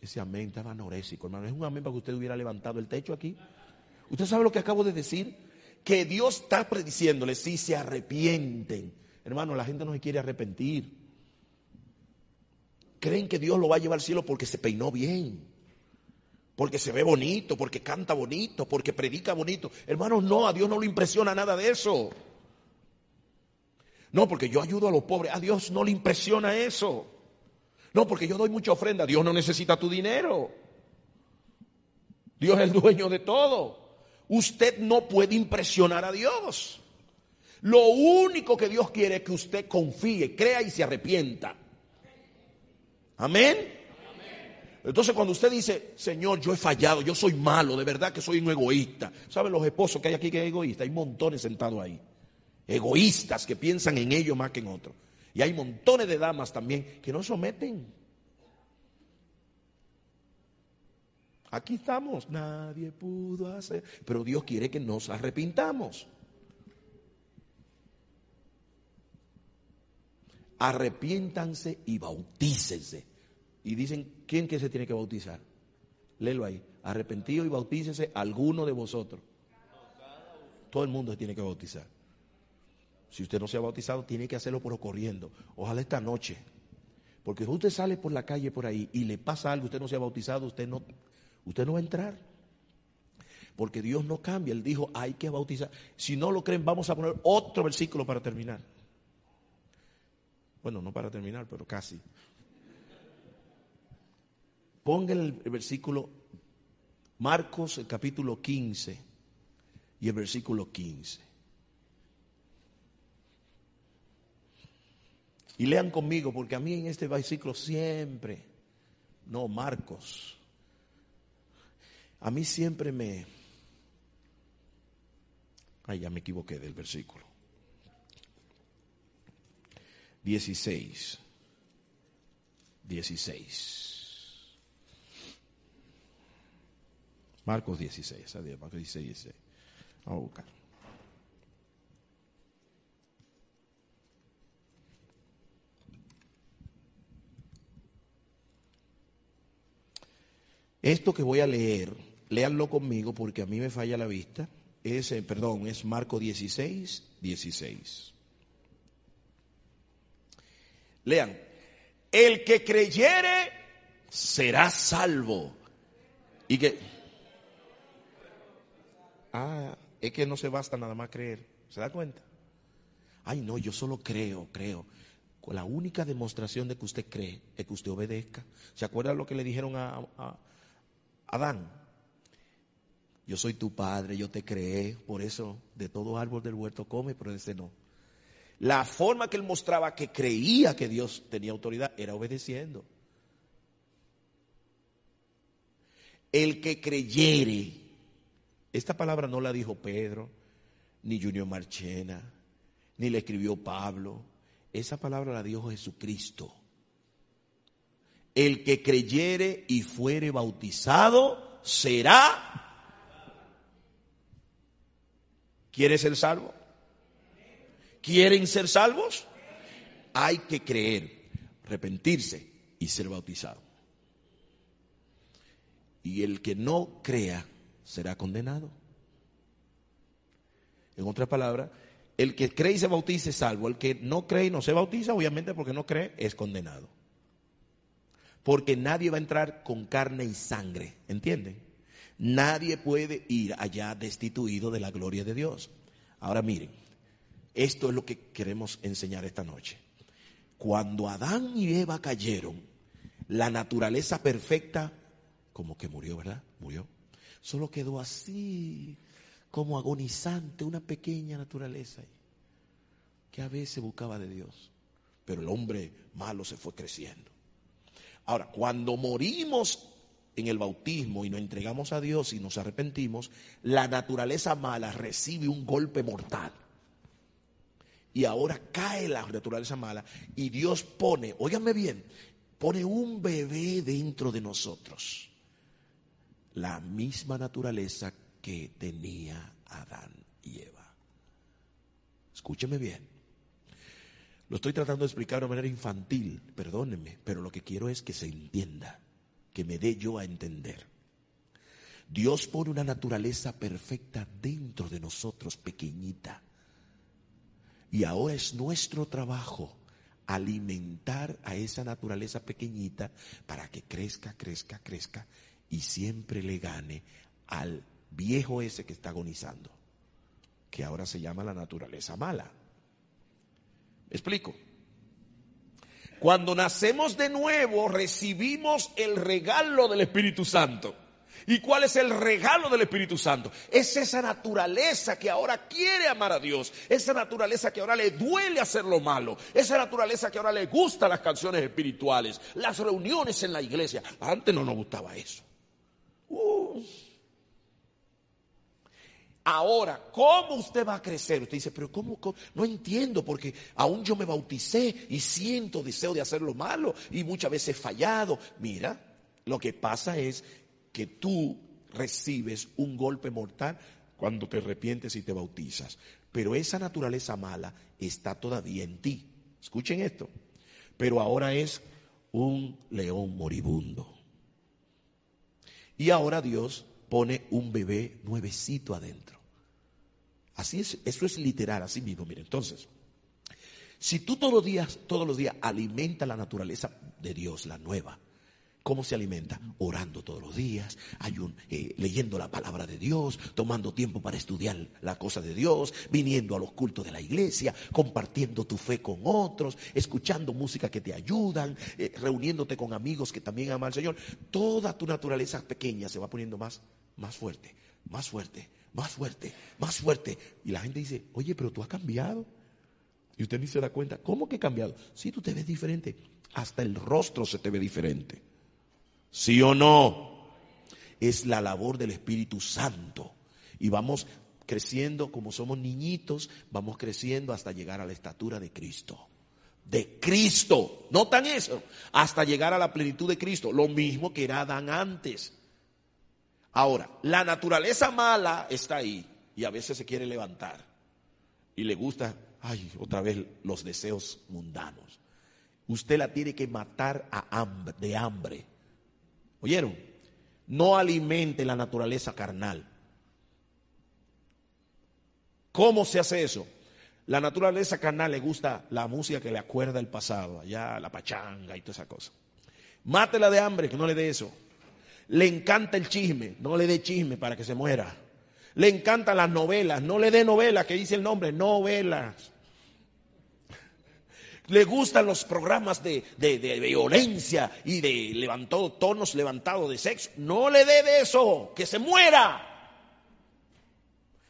Ese amén estaba anorésico, hermano. Es un amén para que usted hubiera levantado el techo aquí. ¿Usted sabe lo que acabo de decir? Que Dios está prediciéndole si se arrepienten. Hermano, la gente no se quiere arrepentir. Creen que Dios lo va a llevar al cielo porque se peinó bien, porque se ve bonito, porque canta bonito, porque predica bonito. Hermanos, no, a Dios no le impresiona nada de eso. No, porque yo ayudo a los pobres. A Dios no le impresiona eso. No, porque yo doy mucha ofrenda. Dios no necesita tu dinero. Dios es el dueño de todo. Usted no puede impresionar a Dios. Lo único que Dios quiere es que usted confíe, crea y se arrepienta. Amén. Entonces cuando usted dice, Señor, yo he fallado, yo soy malo, de verdad que soy un egoísta. ¿Saben los esposos que hay aquí que es egoísta? Hay montones sentados ahí. Egoístas que piensan en ellos más que en otros. Y hay montones de damas también que no someten. Aquí estamos, nadie pudo hacer, pero Dios quiere que nos arrepintamos. Arrepiéntanse y bautícense. Y dicen, ¿quién que se tiene que bautizar? Léelo ahí. Arrepentido y bautícese alguno de vosotros. Todo el mundo se tiene que bautizar. Si usted no se ha bautizado, tiene que hacerlo por corriendo. Ojalá esta noche. Porque si usted sale por la calle por ahí y le pasa algo, usted no se ha bautizado, usted no, usted no va a entrar. Porque Dios no cambia. Él dijo, hay que bautizar. Si no lo creen, vamos a poner otro versículo para terminar. Bueno, no para terminar, pero casi. Ponga el, versículo Marcos, el capítulo 15 y el versículo 15. Y lean conmigo, porque a mí en este versículo siempre, no, Marcos, a mí siempre me... Ay, ya me equivoqué del versículo. 16. 16. Marcos 16, adiós, Marcos 16, 16. Vamos a buscar. Esto que voy a leer, léanlo conmigo porque a mí me falla la vista. Es, eh, perdón, es Marco 16, 16. Lean, el que creyere será salvo. Y que, ah, es que no se basta nada más creer. ¿Se da cuenta? Ay, no, yo solo creo, creo. La única demostración de que usted cree es que usted obedezca. ¿Se acuerda lo que le dijeron a Adán, yo soy tu padre, yo te creé, por eso de todo árbol del huerto come, pero de ese no. La forma que él mostraba que creía que Dios tenía autoridad era obedeciendo. El que creyere, esta palabra no la dijo Pedro, ni Junior Marchena, ni la escribió Pablo, esa palabra la dijo Jesucristo el que creyere y fuere bautizado será. ¿Quiere ser salvo? ¿Quieren ser salvos? Hay que creer, arrepentirse y ser bautizado. Y el que no crea será condenado. En otras palabras, el que cree y se bautice es salvo. El que no cree y no se bautiza, obviamente porque no cree, es condenado porque nadie va a entrar con carne y sangre, ¿entienden? Nadie puede ir allá destituido de la gloria de Dios. Ahora miren, esto es lo que queremos enseñar esta noche. Cuando Adán y Eva cayeron, la naturaleza perfecta, como que murió, ¿verdad? Murió. Solo quedó así, como agonizante, una pequeña naturaleza que a veces buscaba de Dios. Pero el hombre malo se fue creciendo. Ahora, cuando morimos en el bautismo y nos entregamos a Dios y nos arrepentimos, la naturaleza mala recibe un golpe mortal. Y ahora cae la naturaleza mala y Dios pone, óigame bien, pone un bebé dentro de nosotros. La misma naturaleza que tenía Adán y Eva. Escúcheme bien. Lo estoy tratando de explicar de manera infantil, perdónenme, pero lo que quiero es que se entienda, que me dé yo a entender. Dios pone una naturaleza perfecta dentro de nosotros, pequeñita. Y ahora es nuestro trabajo alimentar a esa naturaleza pequeñita para que crezca, crezca, crezca y siempre le gane al viejo ese que está agonizando, que ahora se llama la naturaleza mala explico? Cuando nacemos de nuevo recibimos el regalo del Espíritu Santo. ¿Y cuál es el regalo del Espíritu Santo? Es esa naturaleza que ahora quiere amar a Dios, esa naturaleza que ahora le duele hacer lo malo, esa naturaleza que ahora le gusta las canciones espirituales, las reuniones en la iglesia. Antes no nos gustaba eso. Ahora, ¿cómo usted va a crecer? Usted dice, pero ¿cómo, No entiendo porque aún yo me bauticé y siento deseo de hacer lo malo y muchas veces he fallado. Mira, lo que pasa es que tú recibes un golpe mortal cuando te arrepientes y te bautizas. Pero esa naturaleza mala está todavía en ti. Escuchen esto. Pero ahora es un león moribundo. Y ahora Dios pone un bebé nuevecito adentro. Así es, eso es literal, así mismo. Mire, entonces, si tú todos los días, todos los días alimentas la naturaleza de Dios, la nueva, ¿Cómo se alimenta? Orando todos los días, ayun- eh, leyendo la palabra de Dios, tomando tiempo para estudiar la cosa de Dios, viniendo a los cultos de la iglesia, compartiendo tu fe con otros, escuchando música que te ayudan, eh, reuniéndote con amigos que también aman al Señor. Toda tu naturaleza pequeña se va poniendo más, más fuerte, más fuerte, más fuerte, más fuerte. Y la gente dice, oye, pero tú has cambiado. Y usted ni se da cuenta, ¿cómo que he cambiado? Si tú te ves diferente, hasta el rostro se te ve diferente. ¿Sí o no? Es la labor del Espíritu Santo. Y vamos creciendo como somos niñitos, vamos creciendo hasta llegar a la estatura de Cristo. De Cristo. ¿Notan eso? Hasta llegar a la plenitud de Cristo. Lo mismo que era Adán antes. Ahora, la naturaleza mala está ahí y a veces se quiere levantar. Y le gusta, ay, otra vez los deseos mundanos. Usted la tiene que matar a hambre, de hambre. ¿Oyeron? No alimente la naturaleza carnal. ¿Cómo se hace eso? La naturaleza carnal le gusta la música que le acuerda el pasado, allá la pachanga y toda esa cosa. Mátela de hambre, que no le dé eso. Le encanta el chisme, no le dé chisme para que se muera. Le encantan las novelas, no le dé novelas, que dice el nombre, novelas. Le gustan los programas de, de- de violencia y de levantado, tonos levantados de sexo. No le dé de eso, que se muera.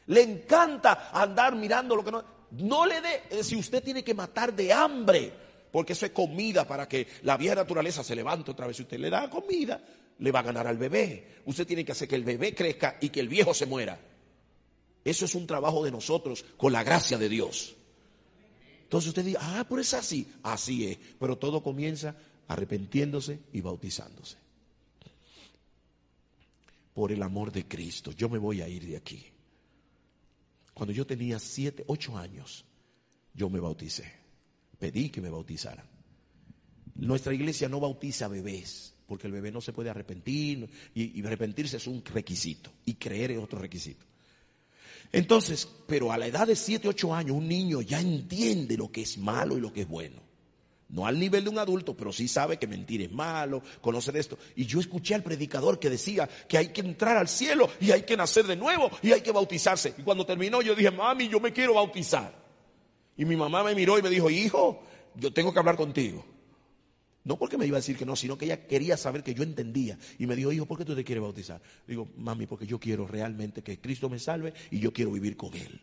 Le encanta andar mirando lo que no. No le dé, eh, si usted tiene que matar de hambre, porque eso es comida para que la vieja naturaleza se levante otra vez. Si usted le da comida, le va a ganar al bebé. Usted tiene que hacer que el bebé crezca y que el viejo se muera. Eso es un trabajo de nosotros con la gracia de Dios. Entonces usted dice, ah, pero es así. Así es. Pero todo comienza arrepentiéndose y bautizándose. Por el amor de Cristo, yo me voy a ir de aquí. Cuando yo tenía siete, ocho años, yo me bauticé. Pedí que me bautizaran. Nuestra iglesia no bautiza bebés, porque el bebé no se puede arrepentir, y, y arrepentirse es un requisito, y creer es otro requisito. Entonces, pero a la edad de 7, 8 años, un niño ya entiende lo que es malo y lo que es bueno. No al nivel de un adulto, pero sí sabe que mentir es malo, conocer esto. Y yo escuché al predicador que decía que hay que entrar al cielo y hay que nacer de nuevo y hay que bautizarse. Y cuando terminó yo dije, mami, yo me quiero bautizar. Y mi mamá me miró y me dijo, hijo, yo tengo que hablar contigo. No porque me iba a decir que no, sino que ella quería saber que yo entendía. Y me dijo, hijo, ¿por qué tú te quieres bautizar? Digo, mami, porque yo quiero realmente que Cristo me salve y yo quiero vivir con Él.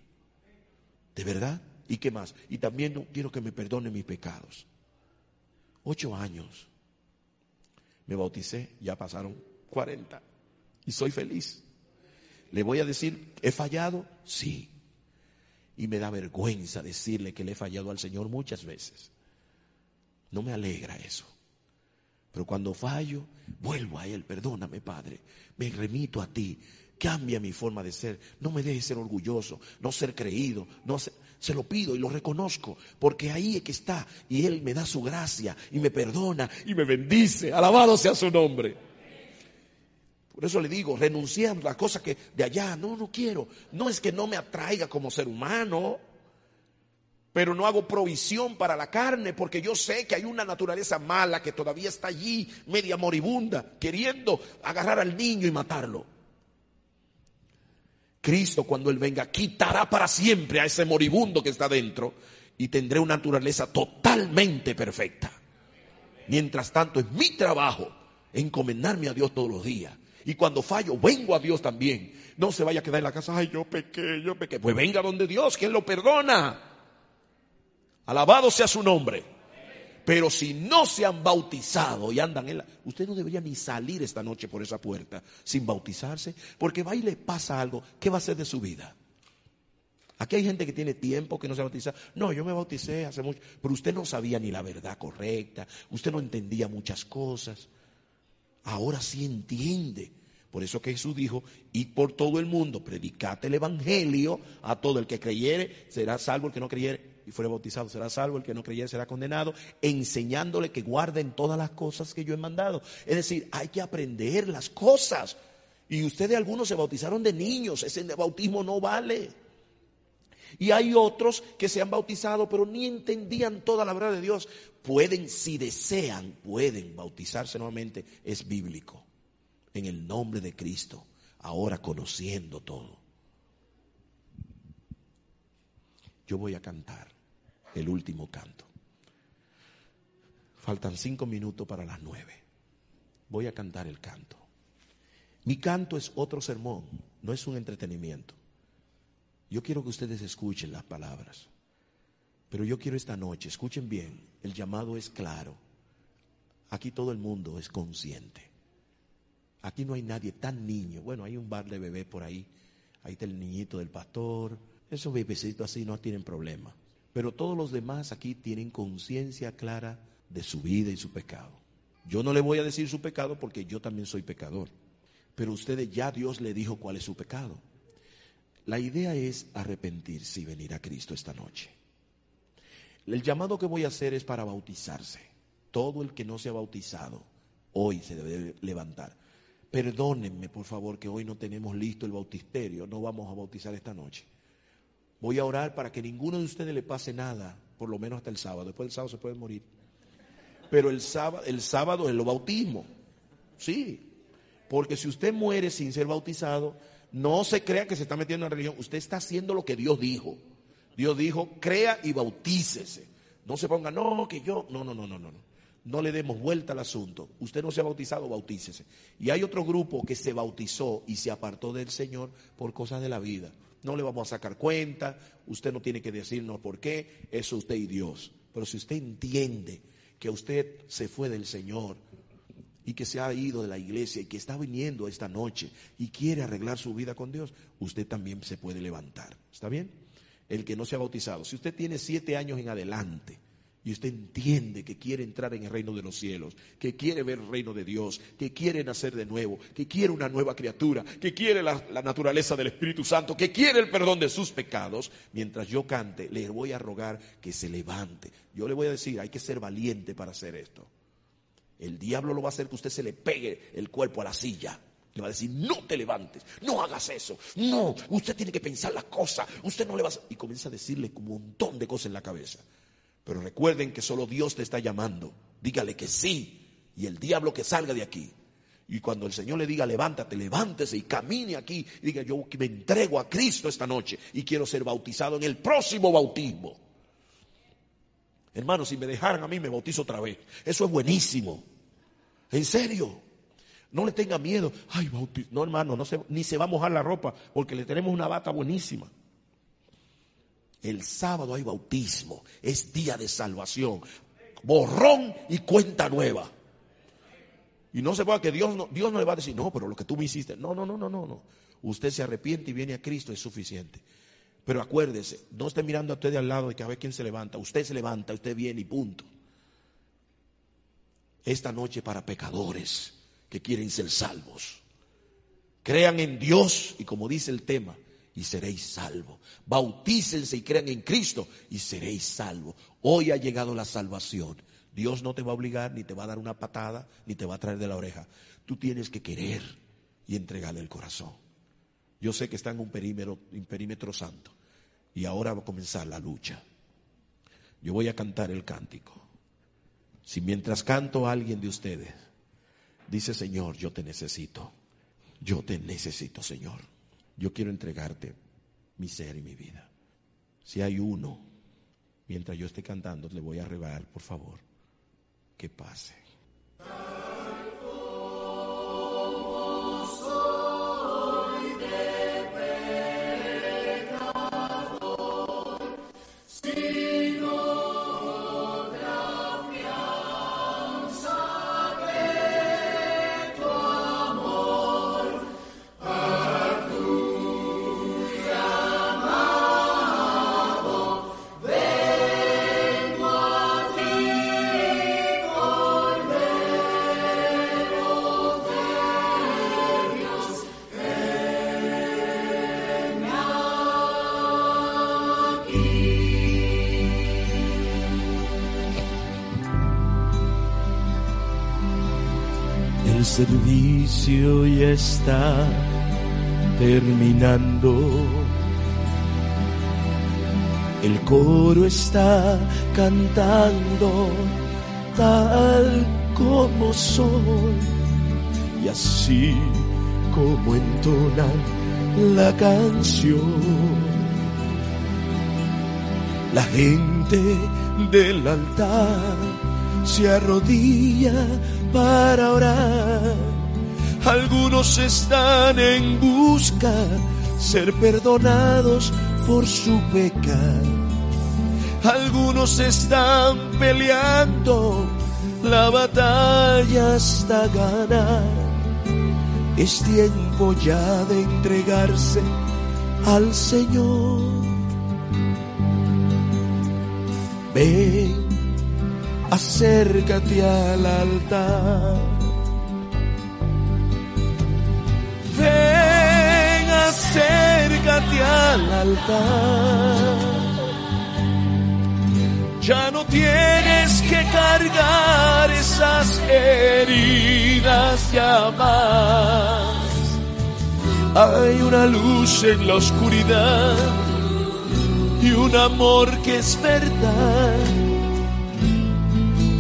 ¿De verdad? ¿Y qué más? Y también quiero que me perdone mis pecados. Ocho años. Me bauticé, ya pasaron 40. Y soy feliz. ¿Le voy a decir, he fallado? Sí. Y me da vergüenza decirle que le he fallado al Señor muchas veces. No me alegra eso. Pero cuando fallo, vuelvo a Él. Perdóname, Padre. Me remito a ti. Cambia mi forma de ser. No me dejes ser orgulloso, no ser creído. No ser- se lo pido y lo reconozco. Porque ahí es que está. Y Él me da su gracia y me perdona y me bendice. Alabado sea su nombre. Por eso le digo, renuncié a las cosas que de allá, no, no quiero. No es que no me atraiga como ser humano, pero no hago provisión para la carne porque yo sé que hay una naturaleza mala que todavía está allí, media moribunda, queriendo agarrar al niño y matarlo. Cristo cuando Él venga quitará para siempre a ese moribundo que está dentro y tendré una naturaleza totalmente perfecta. Mientras tanto es mi trabajo encomendarme a Dios todos los días. Y cuando fallo, vengo a Dios también. No se vaya a quedar en la casa, ay, yo pequé, yo pequé. Pues venga donde Dios, que lo perdona. Alabado sea su nombre. Pero si no se han bautizado y andan en la... Usted no debería ni salir esta noche por esa puerta sin bautizarse, porque va y le pasa algo. ¿Qué va a hacer de su vida? Aquí hay gente que tiene tiempo que no se bautiza. No, yo me bauticé hace mucho, pero usted no sabía ni la verdad correcta, usted no entendía muchas cosas. Ahora sí entiende. Por eso que Jesús dijo, y por todo el mundo, predicate el evangelio a todo el que creyere, será salvo el que no creyere y fuere bautizado, será salvo el que no creyere, será condenado, enseñándole que guarden todas las cosas que yo he mandado. Es decir, hay que aprender las cosas. Y ustedes algunos se bautizaron de niños, ese bautismo no vale. Y hay otros que se han bautizado, pero ni entendían toda la verdad de Dios. Pueden, si desean, pueden bautizarse nuevamente. Es bíblico. En el nombre de Cristo. Ahora conociendo todo. Yo voy a cantar el último canto. Faltan cinco minutos para las nueve. Voy a cantar el canto. Mi canto es otro sermón, no es un entretenimiento. Yo quiero que ustedes escuchen las palabras. Pero yo quiero esta noche, escuchen bien, el llamado es claro. Aquí todo el mundo es consciente. Aquí no hay nadie tan niño. Bueno, hay un bar de bebés por ahí. Ahí está el niñito del pastor. Esos bebecitos así no tienen problema. Pero todos los demás aquí tienen conciencia clara de su vida y su pecado. Yo no le voy a decir su pecado porque yo también soy pecador. Pero ustedes ya Dios le dijo cuál es su pecado. La idea es arrepentirse y venir a Cristo esta noche. El llamado que voy a hacer es para bautizarse. Todo el que no se ha bautizado hoy se debe levantar. Perdónenme, por favor, que hoy no tenemos listo el bautisterio. No vamos a bautizar esta noche. Voy a orar para que ninguno de ustedes le pase nada, por lo menos hasta el sábado. Después del sábado se puede morir. Pero el sábado, el sábado es lo bautismo. Sí. Porque si usted muere sin ser bautizado, no se crea que se está metiendo en la religión. Usted está haciendo lo que Dios dijo. Dios dijo, crea y bautícese. No se ponga, no, que yo. No, no, no, no, no. No le demos vuelta al asunto. Usted no se ha bautizado, bautícese. Y hay otro grupo que se bautizó y se apartó del Señor por cosas de la vida. No le vamos a sacar cuenta. Usted no tiene que decirnos por qué. Eso usted y Dios. Pero si usted entiende que usted se fue del Señor, y que se ha ido de la iglesia y que está viniendo esta noche y quiere arreglar su vida con Dios, usted también se puede levantar. ¿Está bien? El que no se ha bautizado. Si usted tiene siete años en adelante y usted entiende que quiere entrar en el reino de los cielos, que quiere ver el reino de Dios, que quiere nacer de nuevo, que quiere una nueva criatura, que quiere la, naturaleza del Espíritu Santo, que quiere el perdón de sus pecados, mientras yo cante, le voy a rogar que se levante. Yo le voy a decir, hay que ser valiente para hacer esto. El diablo lo va a hacer que usted se le pegue el cuerpo a la silla. Le va a decir, no te levantes, no hagas eso, no, usted tiene que pensar las cosas, usted no le va a... Y comienza a decirle un montón de cosas en la cabeza. Pero recuerden que solo Dios te está llamando. Dígale que sí. Y el diablo que salga de aquí. Y cuando el Señor le diga, levántate, levántese y camine aquí. Y diga, yo me entrego a Cristo esta noche y quiero ser bautizado en el próximo bautismo. Hermano, si me dejaran a mí, me bautizo otra vez. Eso es buenísimo. En serio. No le tenga miedo. Ay, bautizo. No, hermano, no se, ni se va a mojar la ropa porque le tenemos una bata buenísima. El sábado hay bautismo. Es día de salvación. Borrón y cuenta nueva. Y no se puede que Dios no, Dios no le va a decir, no, pero lo que tú me hiciste. No, no, no, no, no, no. Usted se arrepiente y viene a Cristo, es suficiente. Pero acuérdese, no esté mirando a usted de al lado y que a ver quién se levanta. Usted se levanta, usted viene y punto. Esta noche para pecadores que quieren ser salvos. Crean en Dios y como dice el tema, y seréis salvos. Bautícense y crean en Cristo y seréis salvos. Hoy ha llegado la salvación. Dios no te va a obligar, ni te va a dar una patada, ni te va a traer de la oreja. Tú tienes que querer y entregarle el corazón. Yo sé que está en un perímetro, un perímetro santo. Y ahora va a comenzar la lucha. Yo voy a cantar el cántico. Si mientras canto a alguien de ustedes dice, Señor, yo te necesito. Yo te necesito, Señor. Yo quiero entregarte mi ser y mi vida. Si hay uno, mientras yo esté cantando, le voy a regalar, por favor, que pase. Servicio ya está terminando. El coro está cantando tal como soy y así como entonan la canción. La gente del altar se arrodilla para orar. Algunos están en busca ser perdonados por su pecado. Algunos están peleando la batalla hasta ganar. Es tiempo ya de entregarse al Señor. Ven, acércate al altar. Ven, acércate al altar. Ya no tienes que cargar esas heridas ya más. Hay una luz en la oscuridad y un amor que es verdad.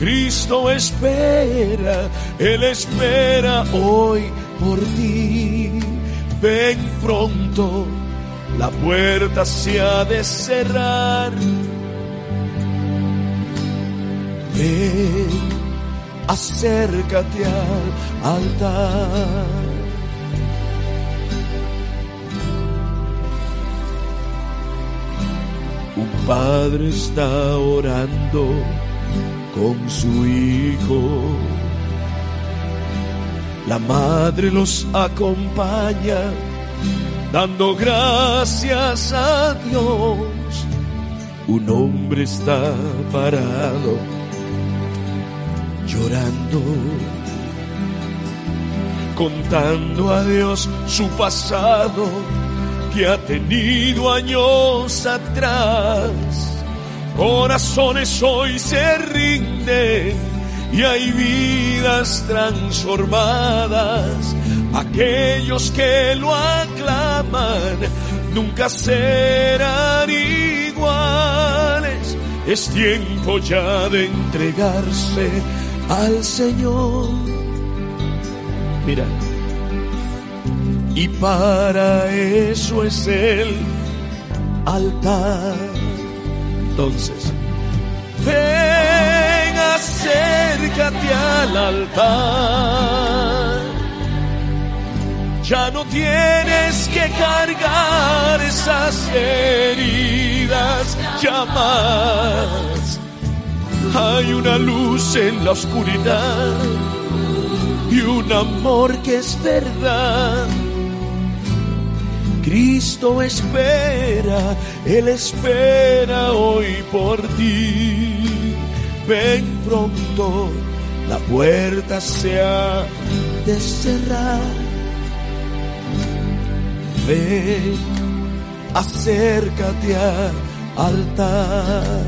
Cristo espera, Él espera hoy por ti. Ven pronto, la puerta se ha de cerrar. Ven, acércate al altar. Un padre está orando con su hijo. La madre los acompaña dando gracias a Dios. Un hombre está parado llorando, contando a Dios su pasado que ha tenido años atrás. Corazones hoy se rinden y hay vidas transformadas. Aquellos que lo aclaman nunca serán iguales. Es tiempo ya de entregarse al Señor. Mira, y para eso es el altar. Entonces, ven, acércate al altar. Ya no tienes que cargar esas heridas ya. Hay una luz en la oscuridad y un amor que es verdad. Cristo espera, Él espera hoy por ti. Ven pronto, la puerta se ha de cerrar. Ven, acércate al altar.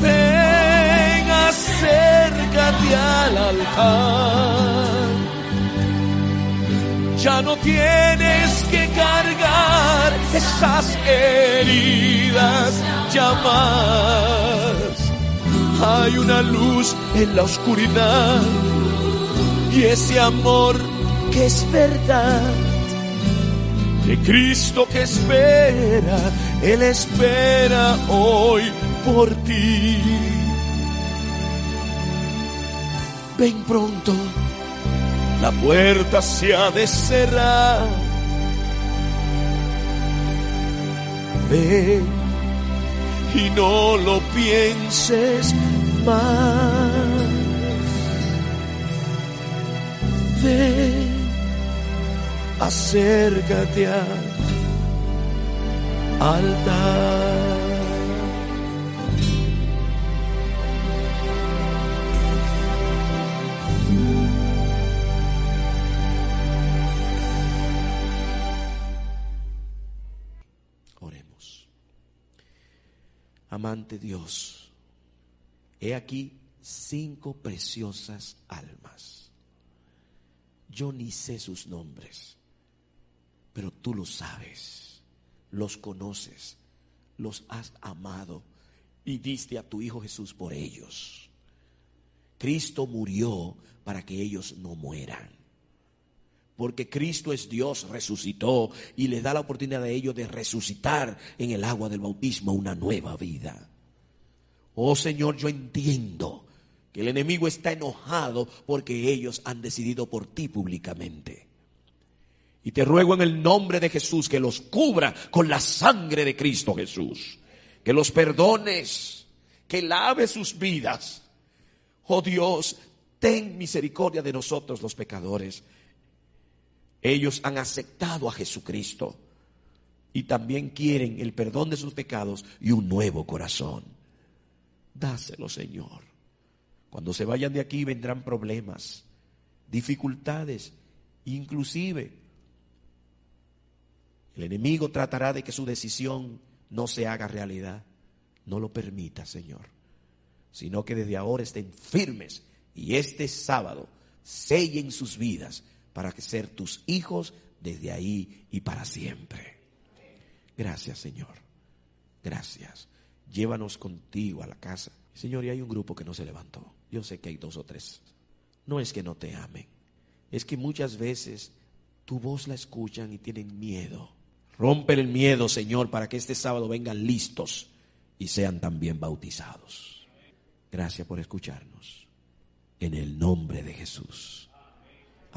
Ven, acércate al altar. Ya no tienes que cargar esas heridas ya más. Hay una luz en la oscuridad y ese amor que es verdad. De Cristo que espera, Él espera hoy por ti. Ven pronto la puerta se ha de cerrar. Ven y no lo pienses más. Ven, acércate al altar. Amante Dios, he aquí cinco preciosas almas. Yo ni sé sus nombres, pero tú lo sabes. los conoces, los has amado y diste a tu Hijo Jesús por ellos. Cristo murió para que ellos no mueran. Porque Cristo es Dios, resucitó y les da la oportunidad a ellos de resucitar en el agua del bautismo una nueva vida. Oh Señor, yo entiendo que el enemigo está enojado porque ellos han decidido por ti públicamente. Y te ruego en el nombre de Jesús que los cubra con la sangre de Cristo Jesús. Que los perdones, que lave sus vidas. Oh Dios, ten misericordia de nosotros los pecadores. Ellos han aceptado a Jesucristo y también quieren el perdón de sus pecados y un nuevo corazón. Dáselo, Señor. Cuando se vayan de aquí vendrán problemas, dificultades, inclusive el enemigo tratará de que su decisión no se haga realidad. No lo permita, Señor, sino que desde ahora estén firmes y este sábado sellen sus vidas para ser tus hijos desde ahí y para siempre. Gracias, Señor. Gracias. Llévanos contigo a la casa. Señor, y hay un grupo que no se levantó. Yo sé que hay dos o tres. No es que no te amen. Es que muchas veces tu voz la escuchan y tienen miedo. Rompe el miedo, Señor, para que este sábado vengan listos y sean también bautizados. Gracias por escucharnos. En el nombre de Jesús.